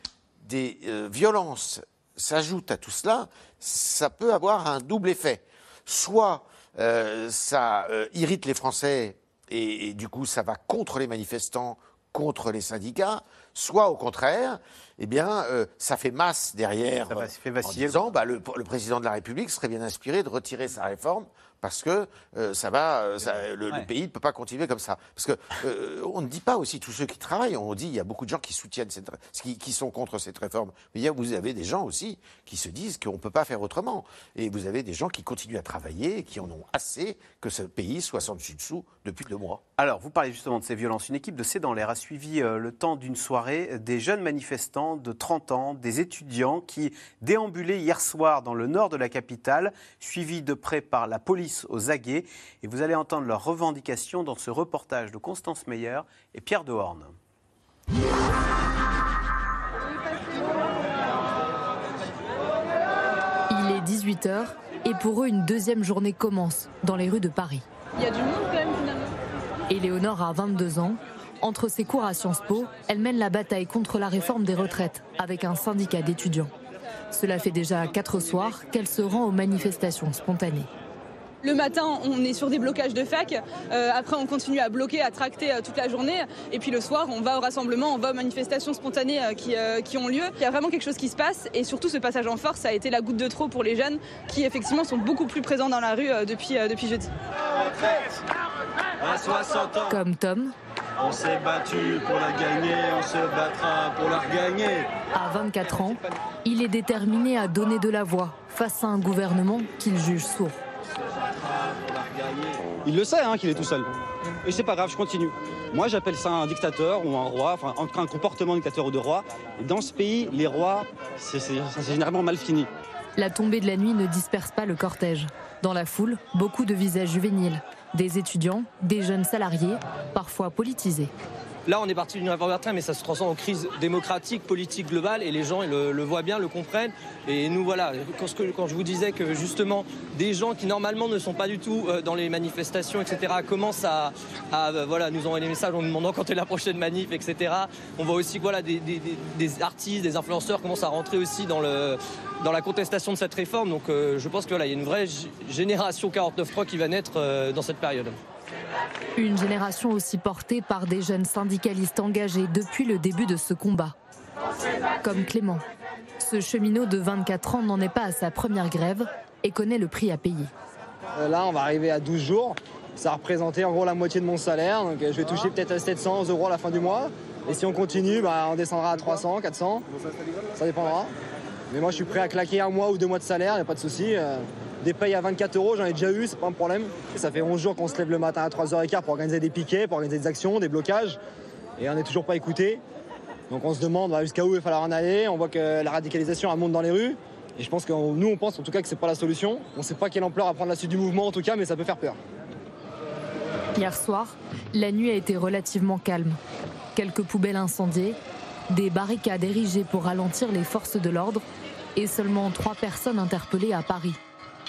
des euh, violences s'ajoutent à tout cela, ça peut avoir un double effet. Soit euh, ça irrite les Français et, et du coup ça va contre les manifestants, contre les syndicats, soit au contraire, eh bien, euh, ça fait masse derrière. Ça va- fait en disant, bah, le, le président de la République serait bien inspiré de retirer sa réforme parce que euh, ça va, euh, ça- le, pays ne peut pas continuer comme ça. Parce que euh, on ne dit pas aussi tous ceux qui travaillent. On dit il y a beaucoup de gens qui soutiennent cette, qui, qui sont contre cette réforme. Mais il y a, vous avez des gens aussi qui se disent qu'on ne peut pas faire autrement. Et vous avez des gens qui continuent à travailler et qui en ont assez que ce pays soit sans dessus dessous depuis deux mois. Alors, vous parlez justement de ces violences. Une équipe de C'est dans l'air a suivi euh, le temps d'une soirée des jeunes manifestants de 30 ans, des étudiants qui déambulaient hier soir dans le nord de la capitale, suivis de près par la police aux aguets. Et vous allez entendre leurs revendications dans ce reportage de Constance Meyer et Pierre Dehorne. Il est 18h et pour eux, une deuxième journée commence dans les rues de Paris. Il y a du monde quand même finalement. Éléonore a 22 ans. Entre ses cours à Sciences Po, elle mène la bataille contre la réforme des retraites avec un syndicat d'étudiants. Cela fait déjà quatre soirs qu'elle se rend aux manifestations spontanées. Le matin, on est sur des blocages de fac. Euh, après, on continue à bloquer, à tracter euh, toute la journée. Et puis le soir, on va au rassemblement, on va aux manifestations spontanées euh, qui, euh, qui ont lieu. Il y a vraiment quelque chose qui se passe. Et surtout, ce passage en force, ça a été la goutte de trop pour les jeunes qui, effectivement, sont beaucoup plus présents dans la rue euh, depuis, euh, depuis jeudi. À 60 ans, Comme Tom, on s'est battu pour la gagner, on se battra pour la regagner. à 24 ans, il est déterminé à donner de la voix face à un gouvernement qu'il juge sourd. Il le sait hein, qu'il est tout seul. Et c'est pas grave, je continue. Moi, j'appelle ça un dictateur ou un roi, enfin, un comportement dictateur ou de roi. Dans ce pays, les rois, c'est généralement mal fini. La tombée de la nuit ne disperse pas le cortège. Dans la foule, beaucoup de visages juvéniles, des étudiants, des jeunes salariés, parfois politisés. Là, on est parti d'une réforme mais ça se transforme en crise démocratique, politique globale, et les gens le, le voient bien, le comprennent. Et nous, voilà, quand, je vous disais que justement, des gens qui normalement ne sont pas du tout euh, dans les manifestations, etc., commencent à, euh, voilà, nous envoyer des messages en nous demandant quand est la prochaine manif, etc. On voit aussi que voilà, des, artistes, des influenceurs commencent à rentrer aussi dans, la contestation de cette réforme. Donc euh, je pense qu'il y a une vraie génération 49.3 qui va naître dans cette période. Une génération aussi portée par des jeunes syndicalistes engagés depuis le début de ce combat. Comme Clément. Ce cheminot de 24 ans n'en est pas à sa première grève et connaît le prix à payer. Euh, Là, on va arriver à 12 jours. Ça a représenté en gros la moitié de mon salaire. Donc, euh, je vais toucher peut-être 700 euros à la fin du mois. Et si on continue, bah, on descendra à 300, 400. Ça dépendra. Mais moi, je suis prêt à claquer un mois ou deux mois de salaire, il a pas de souci. Des payes à 24 euros, j'en ai déjà eu, c'est pas un problème. Ça fait 11 jours qu'on se lève le matin à 3h15 pour organiser des piquets, pour organiser des actions, des blocages. Et on n'est toujours pas écouté. Donc on se demande bah, jusqu'à où il va falloir en aller. On voit que la radicalisation elle monte dans les rues. Et je pense que nous, on pense en tout cas que c'est pas la solution. On ne sait pas quelle ampleur va prendre la suite du mouvement en tout cas, mais ça peut faire peur. Hier soir, la nuit a été relativement calme. Quelques poubelles incendiées, des barricades érigées pour ralentir les forces de l'ordre et seulement trois personnes interpellées à Paris,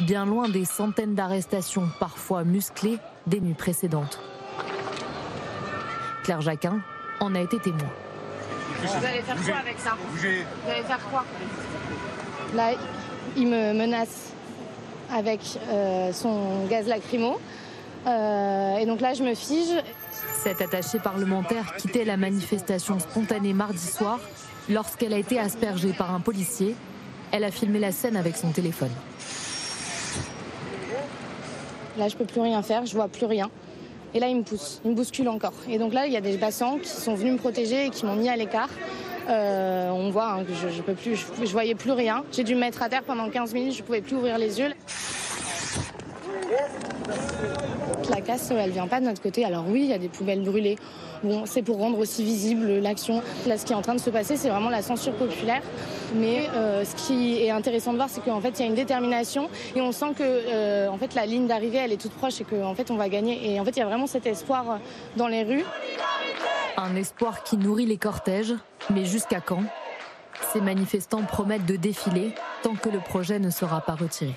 bien loin des centaines d'arrestations, parfois musclées, des nuits précédentes. Claire Jacquin en a été témoin. Vous allez faire quoi avec ça Vous allez faire quoi Là, il me menace avec euh, son gaz lacrymo. Euh, et donc là, je me fige. Cette attachée parlementaire quittait la manifestation spontanée mardi soir lorsqu'elle a été aspergée par un policier. Elle a filmé la scène avec son téléphone. Là, je peux plus rien faire, je vois plus rien. Et là, il me pousse, il me bouscule encore. Et donc là, il y a des passants qui sont venus me protéger et qui m'ont mis à l'écart. Euh, on voit hein, que je, je peux plus, je, voyais plus rien. J'ai dû me mettre à terre pendant 15 minutes, je pouvais plus ouvrir les yeux. La casse, elle vient pas de notre côté. Alors oui, il y a des poubelles brûlées. C'est pour rendre aussi visible l'action. Là, ce qui est en train de se passer, c'est vraiment la censure populaire. Mais euh, ce qui est intéressant de voir, c'est qu'en fait, il y a une détermination et on sent que euh, en fait, la ligne d'arrivée, est toute proche et qu'en fait, on va gagner. Et en fait, il y a vraiment cet espoir dans les rues. Un espoir qui nourrit les cortèges, mais jusqu'à quand? Ces manifestants promettent de défiler tant que le projet ne sera pas retiré.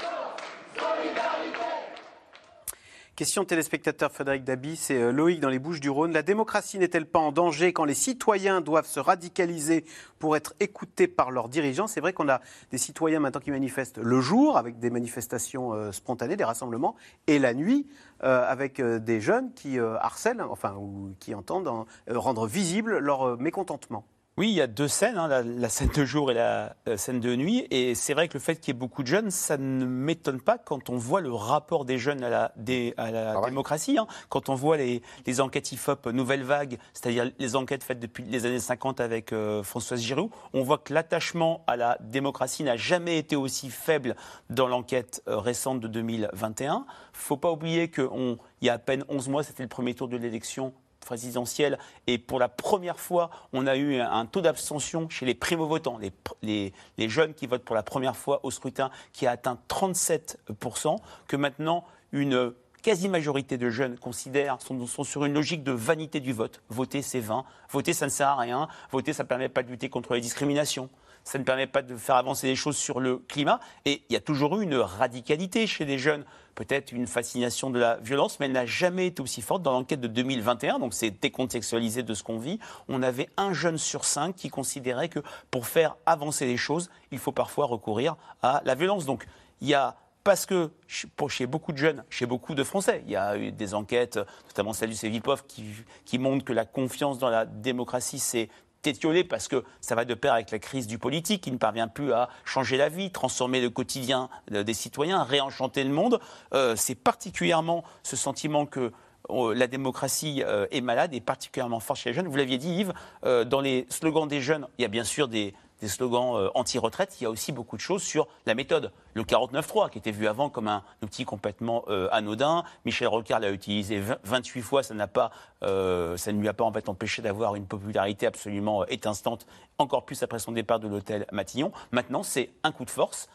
Question téléspectateur Frédéric Dabi, c'est euh, Loïc dans les Bouches du Rhône. La démocratie n'est-elle pas en danger quand les citoyens doivent se radicaliser pour être écoutés par leurs dirigeants? C'est vrai qu'on a des citoyens maintenant qui manifestent le jour avec des manifestations euh, spontanées, des rassemblements, et la nuit euh, avec des jeunes qui harcèlent, enfin, ou qui entendent en- rendre visible leur mécontentement. Oui, il y a deux scènes, hein, la, la scène de jour et la euh, scène de nuit. Et c'est vrai que le fait qu'il y ait beaucoup de jeunes, ça ne m'étonne pas quand on voit le rapport des jeunes à la, des- à la démocratie. hein. Quand on voit les, les enquêtes IFOP Nouvelle Vague, c'est-à-dire les enquêtes faites depuis les années 50 avec euh, Françoise Giroud, on voit que l'attachement à la démocratie n'a jamais été aussi faible dans l'enquête euh, récente de 2021. faut pas oublier qu'il y a à peine 11 mois, c'était le premier tour de l'élection présidentielle et pour la première fois, on a eu un taux d'abstention chez les primo-votants, les, jeunes qui votent pour la première fois au scrutin, qui a atteint 37%, que maintenant une quasi-majorité de jeunes considèrent, sont sur une logique de vanité du vote. Voter, c'est vain. Voter, ça ne sert à rien. Voter, ça ne permet pas de lutter contre les discriminations. Ça ne permet pas de faire avancer les choses sur le climat. Et il y a toujours eu une radicalité chez les jeunes, peut-être une fascination de la violence, mais elle n'a jamais été aussi forte dans l'enquête de 2021. Donc c'est décontextualisé de ce qu'on vit. On avait un jeune sur cinq qui considérait que pour faire avancer les choses, il faut parfois recourir à la violence. Donc il y a parce que chez beaucoup de jeunes, chez beaucoup de Français, il y a eu des enquêtes, notamment celle du Cevipov, qui, qui montrent que la confiance dans la démocratie s'est étiolée parce que ça va de pair avec la crise du politique qui ne parvient plus à changer la vie, transformer le quotidien euh, des citoyens, réenchanter le monde. Euh, C'est particulièrement ce sentiment que euh, la démocratie est malade et particulièrement fort chez les jeunes. Vous l'aviez dit, Yves, dans les slogans des jeunes, il y a bien sûr des, des slogans euh, anti-retraite, il y a aussi beaucoup de choses sur la méthode. Le 49.3, qui était vu avant comme un outil complètement euh, anodin. Michel Rocard l'a utilisé 20 28 fois, ça, pas, euh, ça ne lui a pas en fait empêché d'avoir une popularité absolument étincelante, encore plus après son départ de l'hôtel Matignon. Maintenant, c'est un coup de force,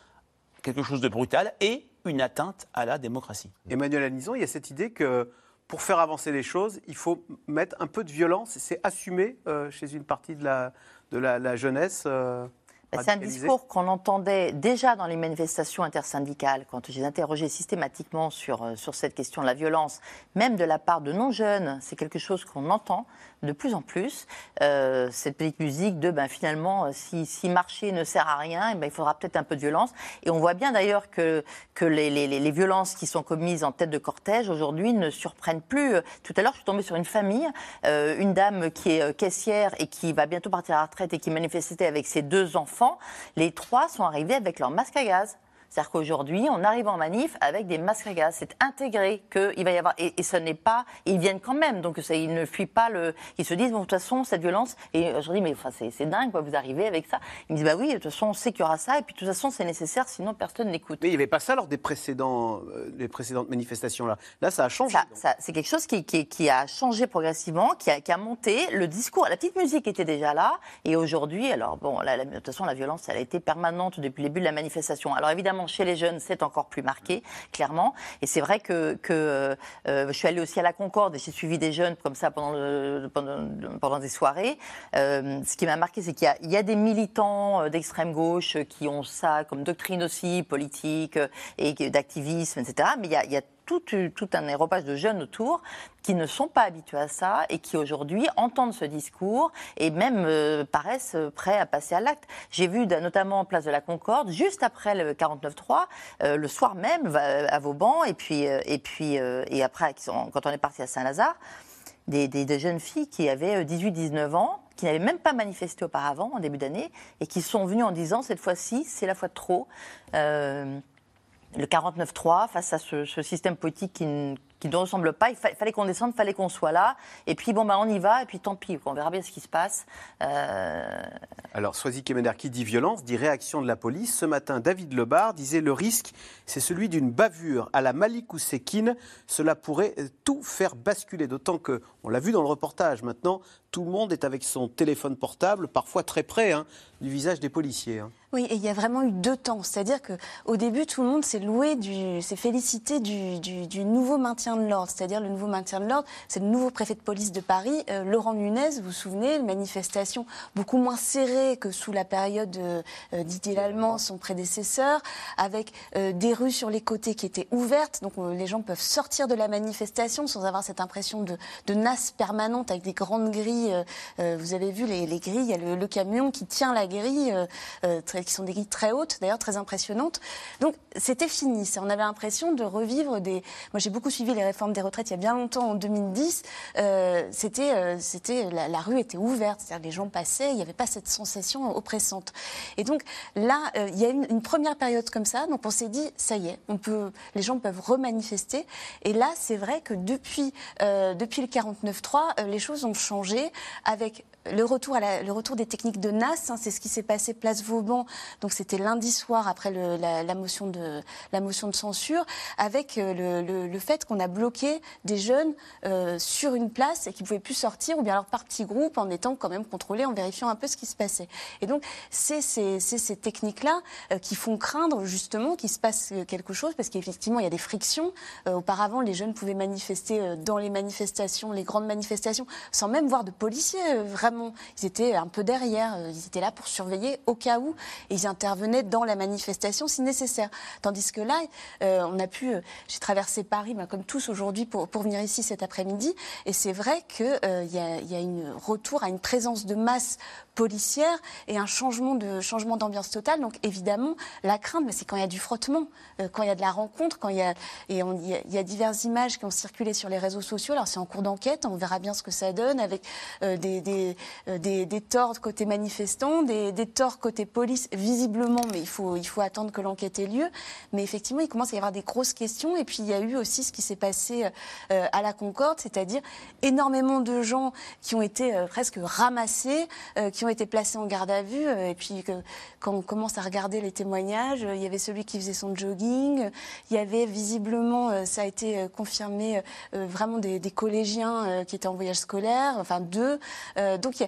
quelque chose de brutal et une atteinte à la démocratie. Emmanuel Anison, il y a cette idée que pour faire avancer les choses, il faut mettre un peu de violence. C'est assumé chez une partie de la, de la, la jeunesse. euh, Ben, C'est un discours qu'on entendait déjà dans les manifestations intersyndicales, quand j'ai interrogé systématiquement sur, euh, sur cette question de la violence, même de la part de non-jeunes. C'est quelque chose qu'on entend de plus en plus. Euh, cette petite musique de ben, finalement, euh, si, si marcher ne sert à rien, eh ben, il faudra peut-être un peu de violence. Et on voit bien d'ailleurs que, que les, les- les- violences qui sont commises en tête de cortège aujourd'hui ne surprennent plus. Tout à l'heure, je suis tombée sur une famille, euh, une dame qui est euh, caissière et qui va bientôt partir à la retraite et qui manifestait avec ses deux enfants. Les trois sont arrivés avec leur masque à gaz. C'est-à-dire qu'aujourd'hui, on arrive en manif avec des masques à gaz. C'est intégré qu'il va y avoir. Et, et ce n'est pas. Ils viennent quand même. Donc ça, ils ne fuient pas le. Ils se disent, bon, de toute façon, cette violence. Et je leur dis, mais enfin, c'est dingue, quoi, vous arrivez avec ça. Ils me disent, bah oui, de toute façon, on sait qu'il y aura ça. Et puis de toute façon, c'est nécessaire, sinon personne n'écoute. Mais il n'y avait pas ça lors des, précédents, euh, précédentes manifestations. Là, ça a changé. C'est quelque chose qui, qui- qui a changé progressivement, qui a, qui a monté. Le discours, la petite musique était déjà là. Et aujourd'hui, alors bon, la- de toute façon, la violence, elle a été permanente depuis le début de la manifestation. Alors évidemment, chez les jeunes, c'est encore plus marqué, clairement. Et c'est vrai que, euh, je suis allée aussi à la Concorde et j'ai suivi des jeunes comme ça pendant, des soirées. Euh, ce qui m'a marqué, c'est qu'il y a, des militants euh, d'extrême gauche qui ont ça comme doctrine aussi, politique et d'activisme, etc. Mais il y a tout, un aéropage de jeunes autour qui ne sont pas habitués à ça et qui aujourd'hui entendent ce discours et même euh, paraissent prêts à passer à l'acte. J'ai vu notamment en place de la Concorde, juste après le 49.3, euh, le soir même à Vauban et puis, euh, et puis et après quand on est parti à Saint-Lazare, des, jeunes filles qui avaient 18-19 ans, qui n'avaient même pas manifesté auparavant en début d'année et qui sont venues en disant cette fois-ci c'est la fois de trop. Le 49-3 face à ce, système politique qui, ne ressemble pas. Il fa- fallait qu'on descende, il fallait qu'on soit là. Et puis, bon, bah, on y va, et puis tant pis, on verra bien ce qui se passe. Euh, Alors, Soisy Kemener, qui dit violence, dit réaction de la police. Ce matin, David Lebar disait le risque, c'est celui d'une bavure à la Malik Ousekine. Cela pourrait euh, tout faire basculer. D'autant que, on l'a vu dans le reportage, maintenant, tout le monde est avec son téléphone portable, parfois très près hein, du visage des policiers. hein. Oui, et il y a vraiment eu deux temps. C'est-à-dire qu'au début, tout le monde s'est loué, s'est félicité du, nouveau maintien de l'ordre. C'est-à-dire le nouveau maintien de l'ordre, c'est le nouveau préfet de police de Paris, euh, Laurent Nunez, vous vous souvenez, une manifestation beaucoup moins serrée que sous la période euh, euh, dit-il allemand, son prédécesseur, avec euh, des rues sur les côtés qui étaient ouvertes. Donc euh, les gens peuvent sortir de la manifestation sans avoir cette impression de, de nasse permanente avec des grandes grilles. euh, euh, vous avez vu les, les grilles, il y a le, le camion qui tient la euh, euh, qui sont des grilles très hautes, d'ailleurs très impressionnantes. Donc c'était fini. On avait l'impression de revivre des. Moi, j'ai beaucoup suivi les réformes des retraites il y a bien longtemps, en 2010. Euh, c'était, c'était la, rue était ouverte, c'est-à-dire les gens passaient, il n'y avait pas cette sensation oppressante. Et donc là, il y a une, première période comme ça. Donc on s'est dit, ça y est, on peut, les gens peuvent remanifester. Et là, c'est vrai que depuis, depuis le 49.3, euh, les choses ont changé avec le retour, des techniques de NAS, hein, c'est ce qui s'est passé place Vauban. Donc c'était lundi soir après la, motion de, censure, avec euh, le, fait qu'on a bloqué des jeunes euh, sur une place et qui pouvaient plus sortir, ou bien alors par petits groupes, en étant quand même contrôlés, en vérifiant un peu ce qui se passait. Et donc c'est ces, techniques-là euh, qui font craindre justement qu'il se passe quelque chose, parce qu'effectivement il y a des frictions. Auparavant, les jeunes pouvaient manifester dans les manifestations, les grandes manifestations, sans même voir de policiers. euh, ils étaient un peu derrière. euh, Ils étaient là pour surveiller au cas où, et ils intervenaient dans la manifestation si nécessaire. Tandis que là, euh, on a pu. euh, J'ai traversé Paris, ben, comme tous aujourd'hui, pour, venir ici cet après-midi, et c'est vrai qu'il y y a un retour à une présence de masse policière et un changement de changement d'ambiance totale. Donc évidemment, la crainte, c'est quand il y a du frottement, euh, quand il y a de la rencontre, quand il y a et il y a, diverses images qui ont circulé sur les réseaux sociaux. Alors c'est en cours d'enquête, on verra bien ce que ça donne avec euh, des, des, euh, des, des torts côté manifestants, des, des torts côté police visiblement, mais il faut il faut attendre que l'enquête ait lieu. Mais effectivement, il commence à y avoir des grosses questions. Et puis il y a eu aussi ce qui s'est passé à la Concorde, c'est-à-dire énormément de gens qui ont été presque ramassés, euh, qui ont été placés en garde à vue. euh, et puis que, quand on commence à regarder les témoignages, euh, il y avait celui qui faisait son jogging, il y avait visiblement, euh, ça a été confirmé, vraiment des, des collégiens qui étaient en voyage scolaire, enfin deux, donc qui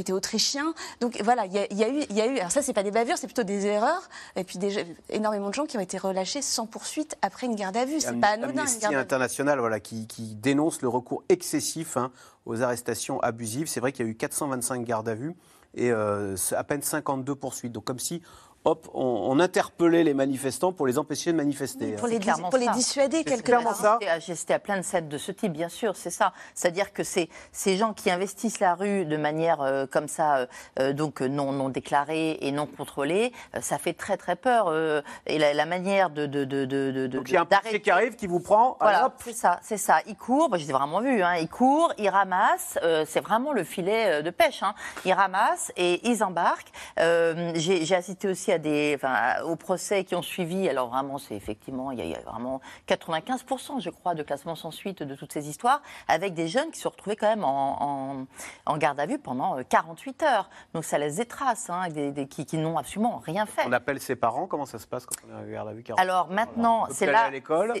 étaient autrichiens. Donc voilà, il y a, il y a eu, il y a eu. Alors ça, c'est pas des bavures, c'est plutôt des erreurs. Et puis déjà, énormément de gens qui ont été relâchés sans poursuite après une garde à vue. C'est pas anodin. une Amnesty garde à vue. International voilà, qui, qui dénonce le recours excessif hein, aux arrestations abusives. C'est vrai qu'il y a eu 425 gardes à vue et euh, à peine 52 poursuites. Donc comme si, hop, on, on interpellait les manifestants pour les empêcher de manifester. pour hein. les, C'est clairement pour les ça. dissuader quelque clairement part. ça. J'ai assisté à plein de scènes de ce type, bien sûr, c'est ça. C'est-à-dire que c'est ces gens qui investissent la rue de manière euh, comme ça, euh, euh, donc non, non déclarée et non contrôlée, euh, ça fait très très peur. euh, et la, la manière de, de, de, de, de- Donc il y a un policier qui arrive, qui vous prend. Voilà, hop, c'est ça, c'est ça. Il court, j'ai vraiment vu, hein, il court, il ramasse, euh, c'est vraiment le filet de pêche. Hein. Ils ramassent et ils embarquent. Euh, j'ai assisté aussi à des, enfin, aux procès qui ont suivi. Alors vraiment, c'est effectivement, il y, a, il y a vraiment 95%, je crois, de classement sans suite de toutes ces histoires, avec des jeunes qui se retrouvés quand même en, en, en garde à vue pendant euh, 48 heures. Donc ça laisse des traces, hein, des, des- qui, qui n'ont absolument rien fait. on appelle ses parents. Comment ça se passe quand on est en garde à vue 40? Alors maintenant, c'est là,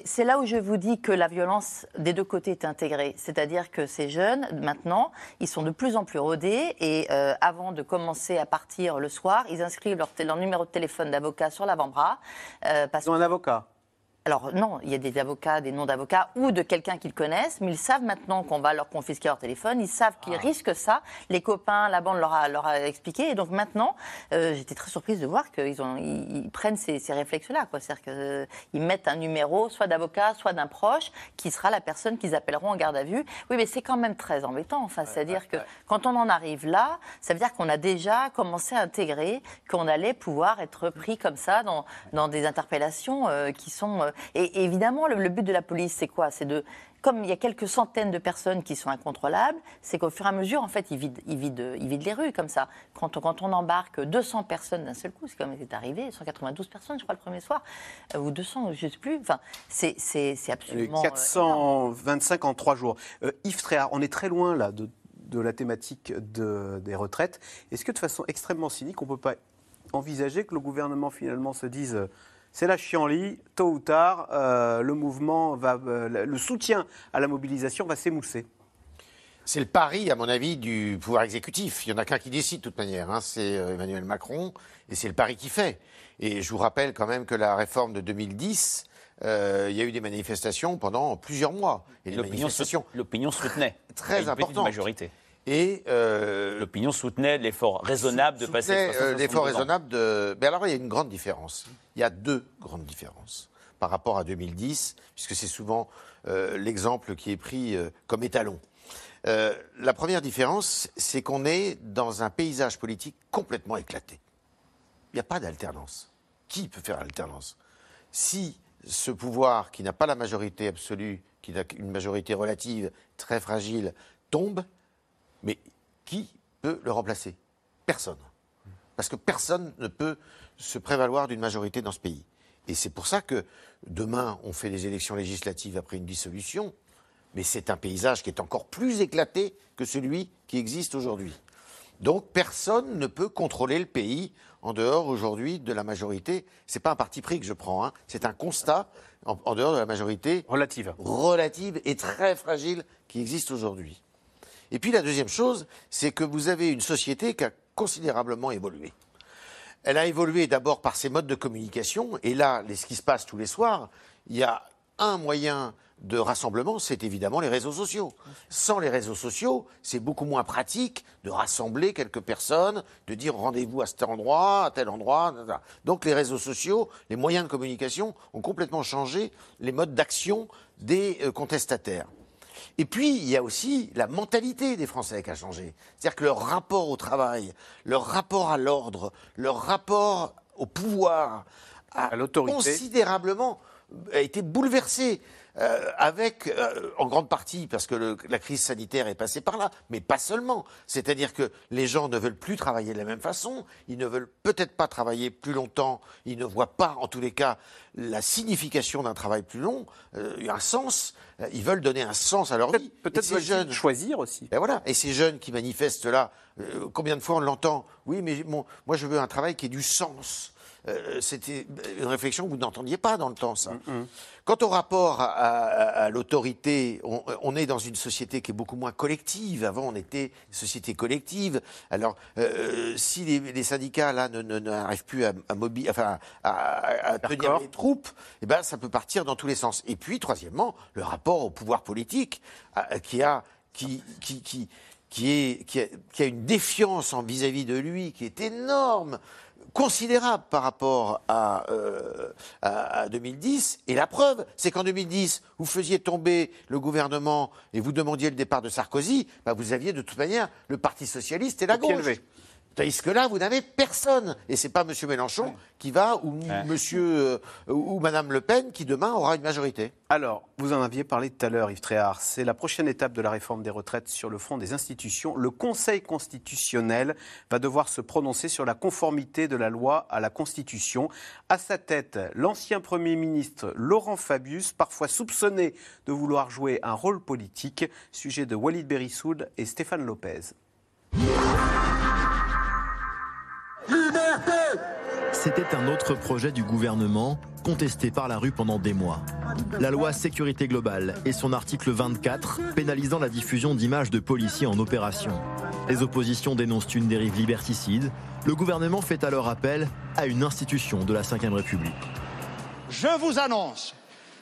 c'est- où je vous dis que la violence des deux côtés est intégrée. C'est-à-dire que ces jeunes, maintenant, ils sont de plus en plus rodés et euh, avant de commencer à partir le soir, ils inscrivent leur, leur numéro de téléphone d'avocat sur l'avant-bras. euh, parce Ils ont un avocat. Alors non, il y a des avocats, des noms d'avocats ou de quelqu'un qu'ils connaissent, mais ils savent maintenant qu'on va leur confisquer leur téléphone, ils savent qu'ils risquent ça. Les copains, la bande leur a, leur a expliqué. Et donc maintenant, euh, j'étais très surprise de voir qu'ils ont, ils, ils prennent ces, ces réflexes-là. C'est-à-dire qu'ils mettent un numéro, soit d'avocat, soit d'un proche, qui sera la personne qu'ils appelleront en garde à vue. Oui, mais c'est quand même très embêtant. Enfin, c'est-à-dire que quand on en arrive là, ça veut dire qu'on a déjà commencé à intégrer qu'on allait pouvoir être pris comme ça dans, dans des interpellations euh, qui sont... euh, et, évidemment, le, but de la police, c'est quoi? C'est de... Comme il y a quelques centaines de personnes qui sont incontrôlables, c'est qu'au fur et à mesure, en fait, ils vident, ils vident, ils vident les rues comme ça. Quand on, quand on embarque 200 personnes d'un seul coup, c'est comme c'est arrivé, 192 personnes, je crois, le premier soir, euh, ou 200, je ne sais plus. Enfin, c'est c'est- c'est absolument... euh, 425 en trois jours. Euh, Yves Tréhard, on est très loin là de, la thématique de- des retraites. Est-ce que de façon extrêmement cynique, on ne peut pas envisager que le gouvernement finalement se dise euh, c'est la chienlit, tôt ou tard, euh, le mouvement va, euh, le soutien à la mobilisation va s'émousser C'est le pari, à mon avis, du pouvoir exécutif. Il n'y en a qu'un qui décide, de toute manière. hein, c'est euh, Emmanuel Macron, et c'est le pari qu'il fait. Et je vous rappelle quand même que la réforme de 2010, euh, il y a eu des manifestations pendant plusieurs mois. Et L'opinion soutenait. Très petite importantes. majorité. Et euh, l'opinion soutenait l'effort raisonnable de passer de Soutenait, 60 à euh, l'effort 62 ans. raisonnable de. Mais alors, il y a une grande différence. Il y a deux grandes différences par rapport à 2010, puisque c'est souvent euh, l'exemple qui est pris euh, comme étalon. La première différence, c'est qu'on est dans un paysage politique complètement éclaté. Il n'y a pas d'alternance. Qui peut faire l'alternance? Si ce pouvoir, qui n'a pas la majorité absolue, qui a une majorité relative très fragile, tombe, mais qui peut le remplacer? Personne. Parce que personne ne peut se prévaloir d'une majorité dans ce pays. Et c'est pour ça que demain, on fait des élections législatives après une dissolution, mais c'est un paysage qui est encore plus éclaté que celui qui existe aujourd'hui. Donc personne ne peut contrôler le pays en dehors aujourd'hui de la majorité. Ce n'est pas un parti pris que je prends, hein. c'est un constat en, en, dehors de la majorité relative. relative et très fragile qui existe aujourd'hui. Et puis la deuxième chose, c'est que vous avez une société qui a considérablement évolué. Elle a évolué d'abord par ses modes de communication, et là, ce qui se passe tous les soirs, il y a un moyen de rassemblement, c'est évidemment les réseaux sociaux. Sans les réseaux sociaux, c'est beaucoup moins pratique de rassembler quelques personnes, de dire rendez-vous à cet endroit, à tel endroit. Etc. Donc les réseaux sociaux, les moyens de communication ont complètement changé les modes d'action des euh, contestataires. Et puis, il y a aussi la mentalité des Français qui a changé. C'est-à-dire que leur rapport au travail, leur rapport à l'ordre, leur rapport au pouvoir a considérablement a été bouleversé. Euh, avec, euh, en grande partie, parce que le, la crise sanitaire est passée par là, mais pas seulement. C'est-à-dire que les gens ne veulent plus travailler de la même façon, ils ne veulent peut-être pas travailler plus longtemps, ils ne voient pas, en tous les cas, la signification d'un travail plus long, euh, un sens. Euh, ils veulent donner un sens à leur vie. Peut-être ces jeunes choisir aussi. Et voilà. Et ces jeunes qui manifestent là, euh, combien de fois on l'entend? Oui, mais bon, moi je veux un travail qui ait du sens. Euh, c'était une réflexion que vous n'entendiez pas dans le temps, ça. Mm -hmm. Quant au rapport à, à, à l'autorité, on, on, est dans une société qui est beaucoup moins collective. Avant, on était une société collective. Alors, euh, si les, les, syndicats là n'arrivent plus à, à, mobi enfin, à tenir les troupes, eh ben, ça peut partir dans tous les sens. Et puis, troisièmement, le rapport au pouvoir politique qui a qui, qui, qui qui, est, qui, a, qui, a, une défiance vis-à-vis -vis de lui qui est énorme considérable par rapport à, euh, à, à, 2010. Et la preuve, c'est qu'en 2010, vous faisiez tomber le gouvernement et vous demandiez le départ de Sarkozy, bah vous aviez de toute manière le Parti socialiste et la gauche. Tandis que là, vous n'avez personne. Et c'est pas M. Mélenchon qui va, ou ouais. Monsieur euh, ou Mme Le Pen qui demain aura une majorité. Alors, vous en aviez parlé tout à l'heure, Yves Tréhard. C'est la prochaine étape de la réforme des retraites sur le front des institutions. Le Conseil constitutionnel va devoir se prononcer sur la conformité de la loi à la Constitution. À sa tête, l'ancien Premier ministre Laurent Fabius, parfois soupçonné de vouloir jouer un rôle politique. Sujet de Walid Berissoud et Stéphane Lopez. C'était un autre projet du gouvernement, contesté par la rue pendant des mois. La loi sécurité globale et son article 24 pénalisant la diffusion d'images de policiers en opération. Les oppositions dénoncent une dérive liberticide. Le gouvernement fait alors appel à une institution de la Ve République. Je vous annonce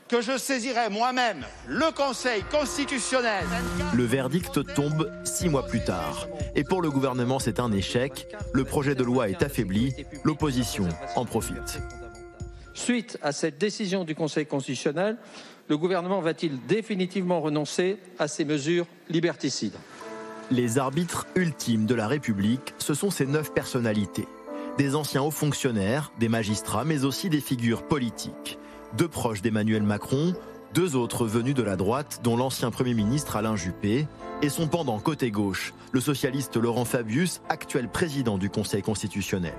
que je saisirai moi-même le Conseil constitutionnel. Le verdict tombe six mois plus tard. Et pour le gouvernement, c'est un échec. Le projet de loi est affaibli. L'opposition en profite. Suite à cette décision du Conseil constitutionnel, le gouvernement va-t-il définitivement renoncer à ces mesures liberticides? Les arbitres ultimes de la République, ce sont ces neuf personnalités. Des anciens hauts fonctionnaires, des magistrats, mais aussi des figures politiques deux proches d'Emmanuel Macron, deux autres venus de la droite, dont l'ancien Premier ministre Alain Juppé, et son pendant côté gauche, le socialiste Laurent Fabius, actuel président du Conseil constitutionnel.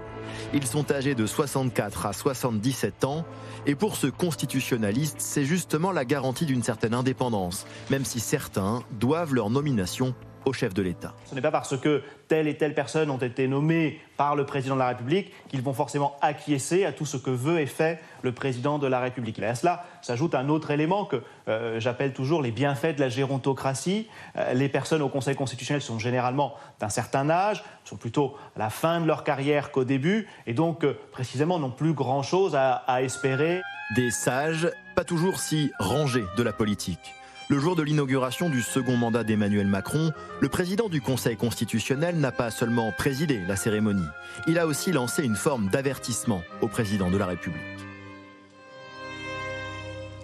Ils sont âgés de 64 à 77 ans, et pour ce constitutionnaliste, c'est justement la garantie d'une certaine indépendance, même si certains doivent leur nomination au chef de l'État. Ce n'est pas parce que telle et telle personne ont été nommées par le président de la République qu'ils vont forcément acquiescer à tout ce que veut et fait le président de la République. Et à cela s'ajoute un autre élément que euh, j'appelle toujours les bienfaits de la gérontocratie. Euh, les personnes au Conseil constitutionnel sont généralement d'un certain âge, sont plutôt à la fin de leur carrière qu'au début, et donc euh, précisément n'ont plus grand-chose à, à espérer. Des sages, pas toujours si rangés de la politique. Le jour de l'inauguration du second mandat d'Emmanuel Macron, le président du Conseil constitutionnel n'a pas seulement présidé la cérémonie, il a aussi lancé une forme d'avertissement au président de la République.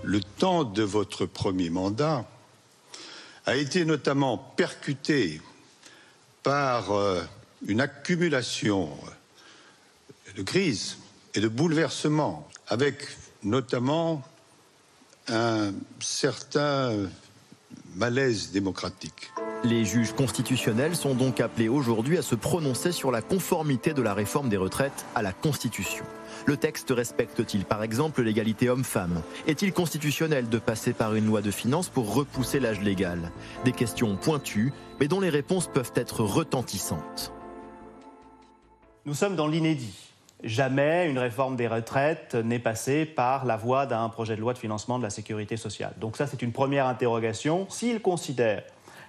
Le temps de votre premier mandat a été notamment percuté par euh, une accumulation de crises et de bouleversements, avec notamment un certain malaise démocratique. Les juges constitutionnels sont donc appelés aujourd'hui à se prononcer sur la conformité de la réforme des retraites à la Constitution. Le texte respecte-t-il par exemple l'égalité homme-femme? Est-il constitutionnel de passer par une loi de finances pour repousser l'âge légal? Des questions pointues, mais dont les réponses peuvent être retentissantes. Nous sommes dans l'inédit. Jamais une réforme des retraites n'est passée par la voie d'un projet de loi de financement de la sécurité sociale. Donc ça, c'est une première interrogation. S'il considère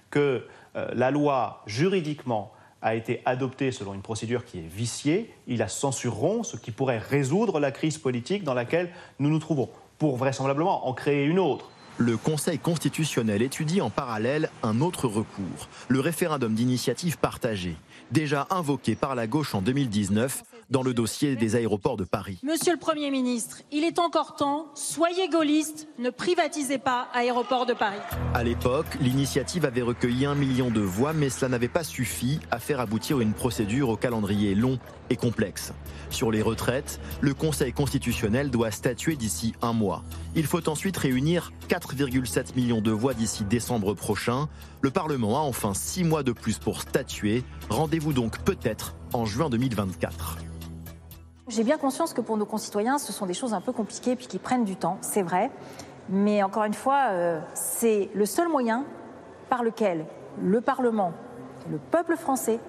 que euh, la loi, juridiquement, a été adoptée selon une procédure qui est viciée, ils la censureront, ce qui pourrait résoudre la crise politique dans laquelle nous nous trouvons, pour vraisemblablement en créer une autre. Le Conseil constitutionnel étudie en parallèle un autre recours, le référendum d'initiative partagée, déjà invoqué par la gauche en 2019 dans le dossier des aéroports de Paris. Monsieur le Premier ministre, il est encore temps, soyez gaulliste, ne privatisez pas Aéroports de Paris. À l'époque, l'initiative avait recueilli un million de voix, mais cela n'avait pas suffi à faire aboutir une procédure au calendrier long et complexe. Sur les retraites, le Conseil constitutionnel doit statuer d'ici un mois. Il faut ensuite réunir 4,7 millions de voix d'ici décembre prochain. Le Parlement a enfin six mois de plus pour statuer. Rendez-vous donc peut-être en juin 2024. J'ai bien conscience que pour nos concitoyens, ce sont des choses un peu compliquées puis qui prennent du temps, c'est vrai. Mais encore une fois, euh, c'est le seul moyen par lequel le Parlement et le peuple français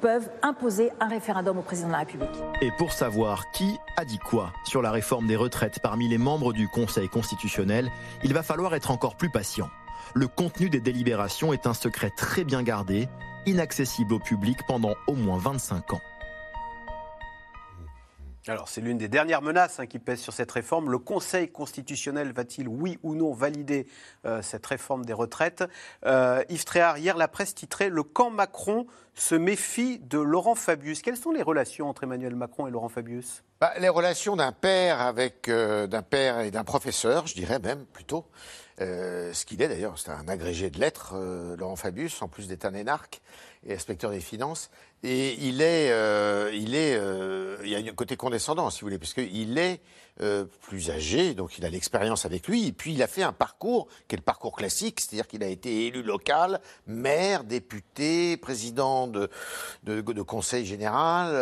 peuvent imposer un référendum au président de la République. Et pour savoir qui a dit quoi sur la réforme des retraites parmi les membres du Conseil constitutionnel, il va falloir être encore plus patient. Le contenu des délibérations est un secret très bien gardé, inaccessible au public pendant au moins 25 ans. Alors, c'est l'une des dernières menaces hein, qui pèsent sur cette réforme. Le Conseil constitutionnel va-t-il, oui ou non, valider euh, cette réforme des retraites? Euh, Yves Tréhard, hier, la presse titrait Le camp Macron se méfie de Laurent Fabius. Quelles sont les relations entre Emmanuel Macron et Laurent Fabius? Bah, Les relations d'un père avec euh, d'un père et d'un professeur, je dirais même plutôt. Ce qu'il est d'ailleurs, c'est un agrégé de lettres, Laurent Fabius, en plus d'être un énarque et inspecteur des finances. Et il est, euh, il est, euh, il y a un côté condescendant, si vous voulez, puisqu'il est euh, plus âgé, donc il a l'expérience avec lui, et puis il a fait un parcours qui est le parcours classique, c'est-à-dire qu'il a été élu local, maire, député, président de, de, de conseil général,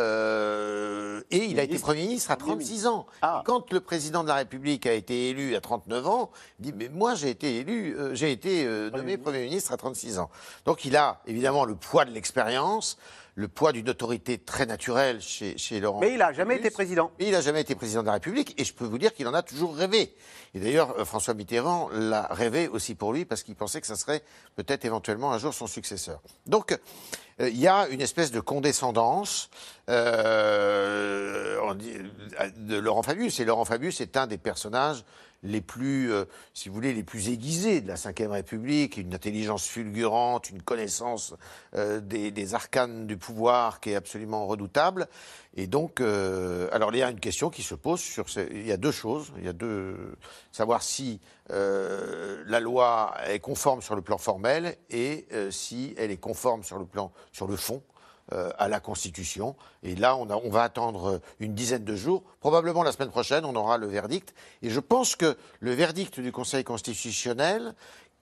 et il a été Premier ministre à 36 ans. Ah. Quand le président de la République a été élu à 39 ans, il dit, mais moi j'ai été élu, j'ai été nommé Premier ministre à 36 ans. Donc il a évidemment le poids de l'expérience, le poids d'une autorité très naturelle chez, chez Laurent. Mais il n'a jamais été président. Mais il n'a jamais été président de la République et je peux vous dire qu'il en a toujours rêvé. Et d'ailleurs, euh, François Mitterrand l'a rêvé aussi pour lui parce qu'il pensait que ça serait peut-être éventuellement un jour son successeur. Donc, euh, il y a une espèce de condescendance euh, de Laurent Fabius. Et Laurent Fabius est un des personnages les plus, euh, si vous voulez, les plus aiguisés de la Ve République, une intelligence fulgurante, une connaissance euh, des, arcanes du pouvoir qui est absolument redoutable. Et donc, euh, alors il y a une question qui se pose sur, il y a deux choses, il y a deux, savoir si la loi est conforme sur le plan formel et si elle est conforme sur le plan, sur le fond. Euh, à la Constitution. Et là, on, va attendre une dizaine de jours. Probablement la semaine prochaine, on aura le verdict. Et je pense que le verdict du Conseil constitutionnel,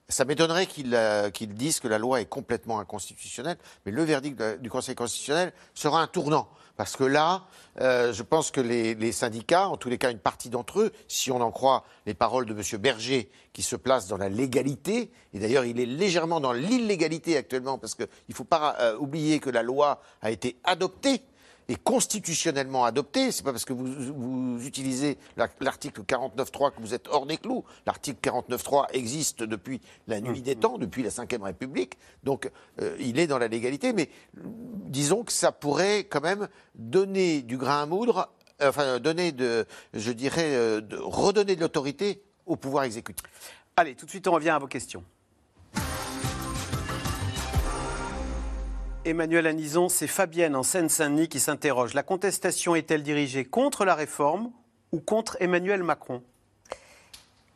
ça m'étonnerait qu'ils euh, disent que la loi est complètement inconstitutionnelle, mais le verdict du Conseil constitutionnel sera un tournant. Parce que là, euh, je pense que les, syndicats, en tous les cas une partie d'entre eux, si on en croit les paroles de M. Berger, qui se place dans la légalité, et d'ailleurs il est légèrement dans l'illégalité actuellement, parce qu'il ne faut pas euh, oublier que la loi a été adoptée est constitutionnellement adopté. C'est pas parce que vous, utilisez l'article 49.3 que vous êtes hors des clous. L'article 49.3 existe depuis la nuit des temps, depuis la Ve République. Donc, euh, il est dans la légalité. Mais disons que ça pourrait quand même donner du grain à moudre, enfin, donner de, je dirais, euh, de, redonner de l'autorité au pouvoir exécutif. Allez, tout de suite, on revient à vos questions. Emmanuel Anison, c'est Fabienne en Seine-Saint-Denis qui s'interroge. La contestation est-elle dirigée contre la réforme ou contre Emmanuel Macron?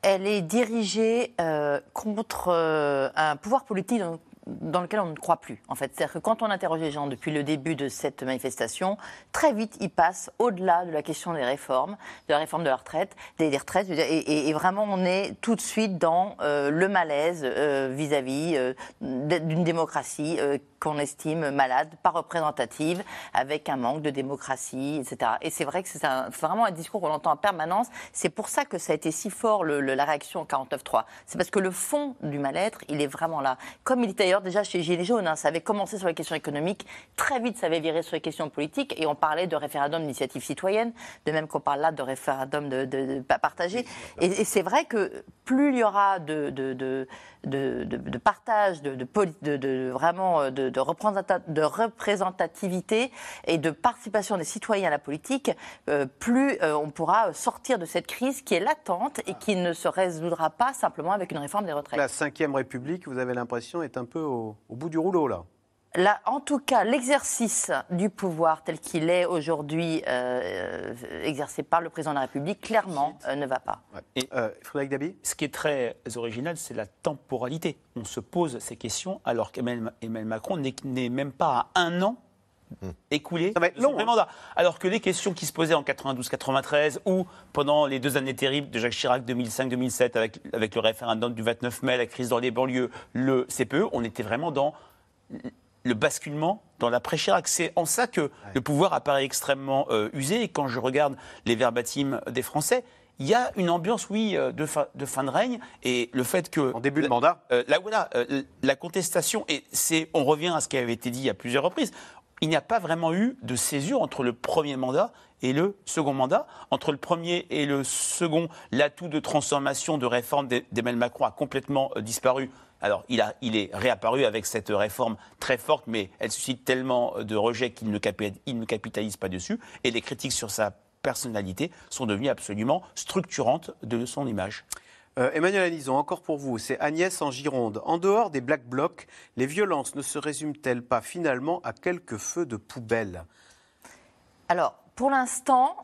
Elle est dirigée euh, contre euh, un pouvoir politique dans, lequel on ne croit plus, en fait. C'est-à-dire que quand on interroge les gens depuis le début de cette manifestation, très vite, ils passent au-delà de la question des réformes, de la réforme de la retraite, des, retraites, et, vraiment, on est tout de suite dans euh, le malaise euh, vis-à-vis euh, d'une démocratie qu'on estime malade, pas représentative, avec un manque de démocratie, etc. Et c'est vrai que c'est vraiment un discours qu'on entend en permanence. C'est pour ça que ça a été si fort le- le- la réaction au 49.3. C'est parce que le fond du mal-être, il est vraiment là. Comme il était d'ailleurs déjà chez Gilets jaunes, hein, ça avait commencé sur les questions économiques, très vite ça avait viré sur les questions politiques, et on parlait de référendum d'initiative citoyenne, de même qu'on parle là de référendum de, de- partagé. Et, et c'est vrai que plus il y aura de, de, de, partage, de, vraiment euh, de représentativité et de participation des citoyens à la politique, euh, plus euh, on pourra sortir de cette crise qui est latente et qui ne se résoudra pas simplement avec une réforme des retraites. La Ve République, vous avez l'impression, est un peu au, au bout du rouleau, là. Là, en tout cas, l'exercice du pouvoir tel qu'il est aujourd'hui euh, euh, exercé par le président de la République, clairement, euh, ne va pas. Et Frédéric Dabi Ce qui est très original, c'est la temporalité. On se pose ces questions alors qu'Emmanuel Emmanuel Macron n'est n'est même pas à un an écoulé de son premier mandat. Alors que les questions qui se posaient en 92-93 ou pendant les deux années terribles de Jacques Chirac 2005-2007 avec, avec le référendum du 29 mai, la crise dans les banlieues, le CPE, on était vraiment dans le basculement dans l'après-Chirac. C'est en ça que le pouvoir apparaît extrêmement euh, usé. Et quand je regarde les verbatims des Français, il y a une ambiance, oui, euh, de fin, de fin de règne. Et le fait que. En début de mandat Là, voilà, euh, la contestation, et c'est, on revient à ce qui avait été dit à plusieurs reprises, il n'y a pas vraiment eu de césure entre le premier mandat et le second mandat. Entre le premier et le second, l'atout de transformation, de réforme d'E- d'Emmanuel Macron a complètement euh, disparu. Alors, il, a, il est réapparu avec cette réforme très forte, mais elle suscite tellement de rejet qu'il ne, ne capitalise pas dessus. Et les critiques sur sa personnalité sont devenues absolument structurantes de son image. Euh, Emmanuel Anison, encore pour vous, c'est Agnès en Gironde. En dehors des Black Blocs, les violences ne se résument-elles pas finalement à quelques feux de poubelle? Alors, pour l'instant,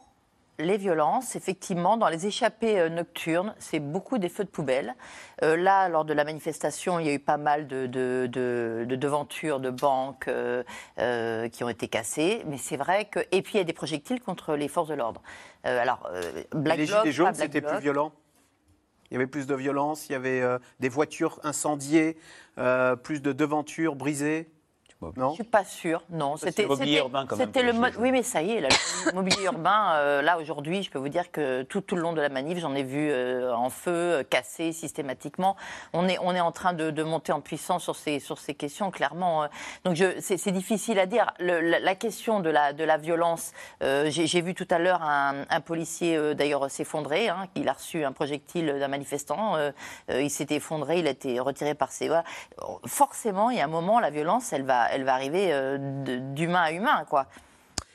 les violences, effectivement, dans les échappées euh, nocturnes, c'est beaucoup des feux de poubelle. Euh, là, lors de la manifestation, il y a eu pas mal de, de, de- de devantures de banques euh, euh, qui ont été cassées. Mais c'est vrai que. Et puis, il y a des projectiles contre les forces de l'ordre. Alors, Black les Bloc, Gilets jaunes, c'était plus violent? Il y avait plus de violence, il y avait euh, des voitures incendiées, euh, plus de devantures brisées Non Je suis pas sûre, non. C'est le mobilier urbain, quand même, C'était le mo- Oui, mais ça y est, là, le mobilier urbain, euh, là aujourd'hui, je peux vous dire que tout, tout le long de la manif, j'en ai vu euh, en feu, euh, cassé systématiquement. On est, on est en train de, de monter en puissance sur ces, sur ces questions, clairement. euh. Donc je- c'est c'est difficile à dire. Le- la, la question de la, de la violence, euh, j'ai j'ai vu tout à l'heure un, un policier euh, d'ailleurs s'effondrer. Hein, il a reçu un projectile d'un manifestant. euh, euh, il s'était effondré, il a été retiré par ses. voilà. Forcément, il y a un moment, la violence, elle va, elle va arriver euh, d'humain à humain, quoi.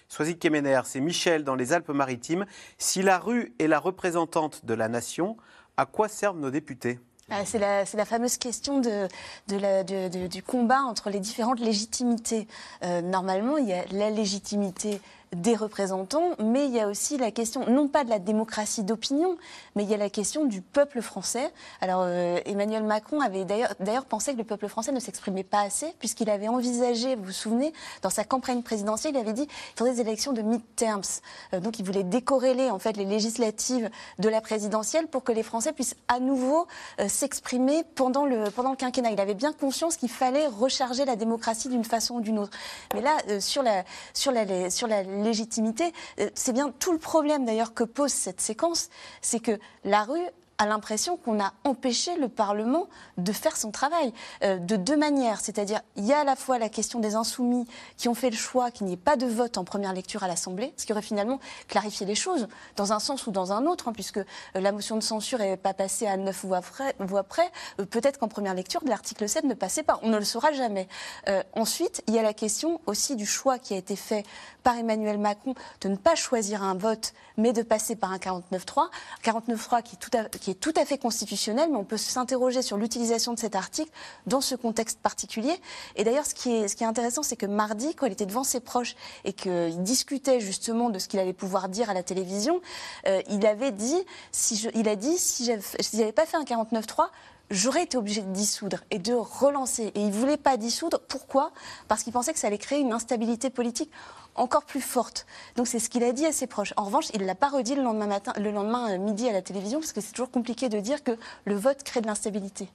Soisy Kemener, c'est Michel dans les Alpes-Maritimes. Si la rue est la représentante de la nation, à quoi servent nos députés? Ah, C'est la, fameuse question de, de la- de- de- du combat entre les différentes légitimités. Euh, normalement, il y a la légitimité des représentants, mais il y a aussi la question, non pas de la démocratie d'opinion, mais il y a la question du peuple français. Alors, euh, Emmanuel Macron avait d'ailleurs pensé que le peuple français ne s'exprimait pas assez, puisqu'il avait envisagé, vous vous souvenez, dans sa campagne présidentielle, il avait dit qu'il faudrait des élections de mid-terms. Euh, donc, il voulait décorréler, en fait, les législatives de la présidentielle pour que les Français puissent à nouveau euh, s'exprimer pendant le, pendant le quinquennat. Il avait bien conscience qu'il fallait recharger la démocratie d'une façon ou d'une autre. Mais là, sur, la, sur, la, sur la légitimité, euh, c'est bien tout le problème d'ailleurs que pose cette séquence, c'est que la rue a l'impression qu'on a empêché le Parlement de faire son travail euh, de deux manières. C'est-à-dire, il y a à la fois la question des insoumis qui ont fait le choix qu'il n'y ait pas de vote en première lecture à l'Assemblée, ce qui aurait finalement clarifié les choses dans un sens ou dans un autre, hein, puisque euh, la motion de censure n'est pas passée à neuf voix près. Peut-être qu'en première lecture, l'article 7 ne passait pas. On ne le saura jamais. Ensuite, il y a la question aussi du choix qui a été fait par Emmanuel Macron de ne pas choisir un vote, mais de passer par un 49-3. 49-3 qui, qui, est tout à fait constitutionnel, mais on peut s'interroger sur l'utilisation de cet article dans ce contexte particulier. Et d'ailleurs, ce, qui est, ce qui est intéressant, c'est que mardi, quand il était devant ses proches et qu'il discutait justement de ce qu'il allait pouvoir dire à la télévision, euh, il avait dit, si je, il a dit, si j'avais pas fait un 49-3, j'aurais été obligé de dissoudre et de relancer. Et il ne voulait pas dissoudre. Pourquoi? Parce qu'il pensait que ça allait créer une instabilité politique encore plus forte. Donc c'est ce qu'il a dit à ses proches. En revanche, il ne l'a pas redit le lendemain, matin, le lendemain euh, midi à la télévision, parce que c'est toujours compliqué de dire que le vote crée de l'instabilité.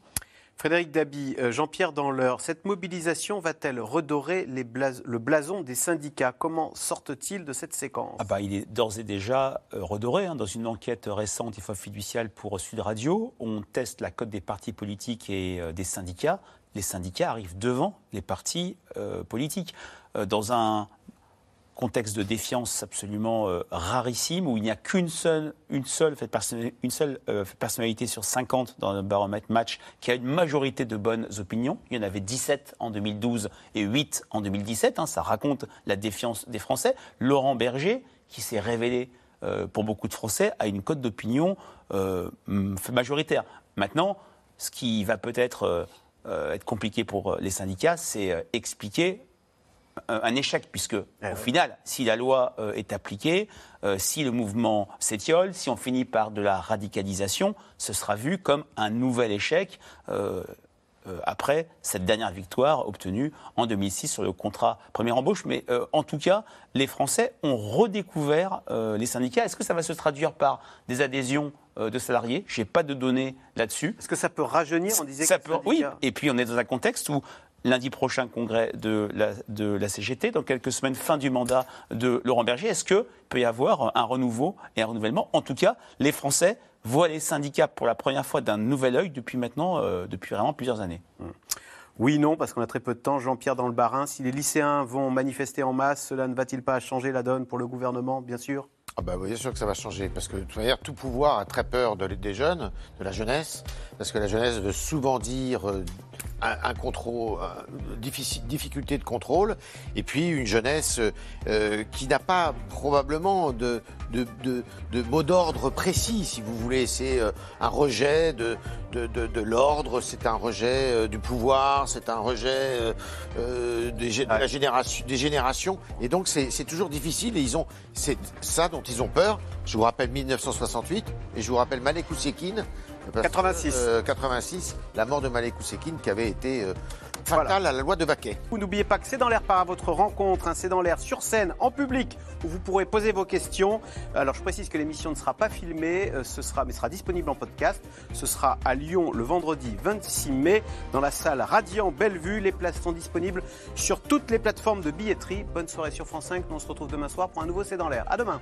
Frédéric Dabi, euh, Jean-Pierre Danleur, cette mobilisation va-t-elle redorer le blason des syndicats? Comment sortent-ils de cette séquence? Ah bah, Il est d'ores et déjà euh, redoré. Hein. Dans une enquête récente, il faut fiduciale pour Sud Radio, on teste la cote des partis politiques et euh, des syndicats. Les syndicats arrivent devant les partis politiques. dans un contexte de défiance absolument euh, rarissime où il n'y a qu'une seule, une seule, une seule euh, personnalité sur 50 dans le baromètre match qui a une majorité de bonnes opinions. Il y en avait 17 en 2012 et 8 en 2017. Hein. ça raconte la défiance des Français. Laurent Berger, qui s'est révélé euh, pour beaucoup de Français, a une cote d'opinion majoritaire. Maintenant, ce qui va peut-être être compliqué pour les syndicats, c'est expliquer un échec, puisque eh au final, si la loi euh, est appliquée, euh, si le mouvement s'étiole, si on finit par de la radicalisation, ce sera vu comme un nouvel échec euh, après cette dernière victoire obtenue en 2006 sur le contrat première embauche. Mais en tout cas, les Français ont redécouvert les syndicats. Est-ce que ça va se traduire par des adhésions de salariés? Je n'ai pas de données là-dessus. Est-ce que ça peut rajeunir? On disait ça peut, Oui, et puis on est dans un contexte où lundi prochain congrès de la, de la CGT, dans quelques semaines, fin du mandat de Laurent Berger. Est-ce qu'il peut y avoir un renouveau et un renouvellement? En tout cas, les Français voient les syndicats pour la première fois d'un nouvel œil depuis maintenant, euh, depuis vraiment plusieurs années. Mmh. Oui, non, parce qu'on a très peu de temps. Jean-Pierre dans le Barin, si les lycéens vont manifester en masse, cela ne va-t-il pas changer la donne pour le gouvernement, bien sûr? Ah bah, bien sûr que ça va changer, parce que de toute manière, tout pouvoir a très peur de, des jeunes, de la jeunesse, parce que la jeunesse veut souvent dire euh, un, contrôle, difficulté de contrôle, et puis une jeunesse euh, qui n'a pas probablement de, de, de, mot d'ordre précis, si vous voulez. C'est euh, un rejet de, de, l'ordre, c'est un rejet du pouvoir, c'est un rejet des, de la génération, des générations, et donc c'est toujours difficile, et ils ont, c'est ça dont ils ont peur. Je vous rappelle 1968 et je vous rappelle Malek Ousekine. 86. 86, la mort de Malek Ousekine qui avait été euh, fatale à la loi de Vaquet. Vous n'oubliez pas que c'est dans l'air par votre rencontre, hein, c'est dans l'air sur scène, en public, où vous pourrez poser vos questions. Alors je précise que l'émission ne sera pas filmée, euh, ce sera, mais sera disponible en podcast. Ce sera à Lyon le vendredi 26 mai, dans la salle Radiant Bellevue. Les places sont disponibles sur toutes les plateformes de billetterie. Bonne soirée sur France 5. Nous on se retrouve demain soir pour un nouveau C'est dans l'air. À demain.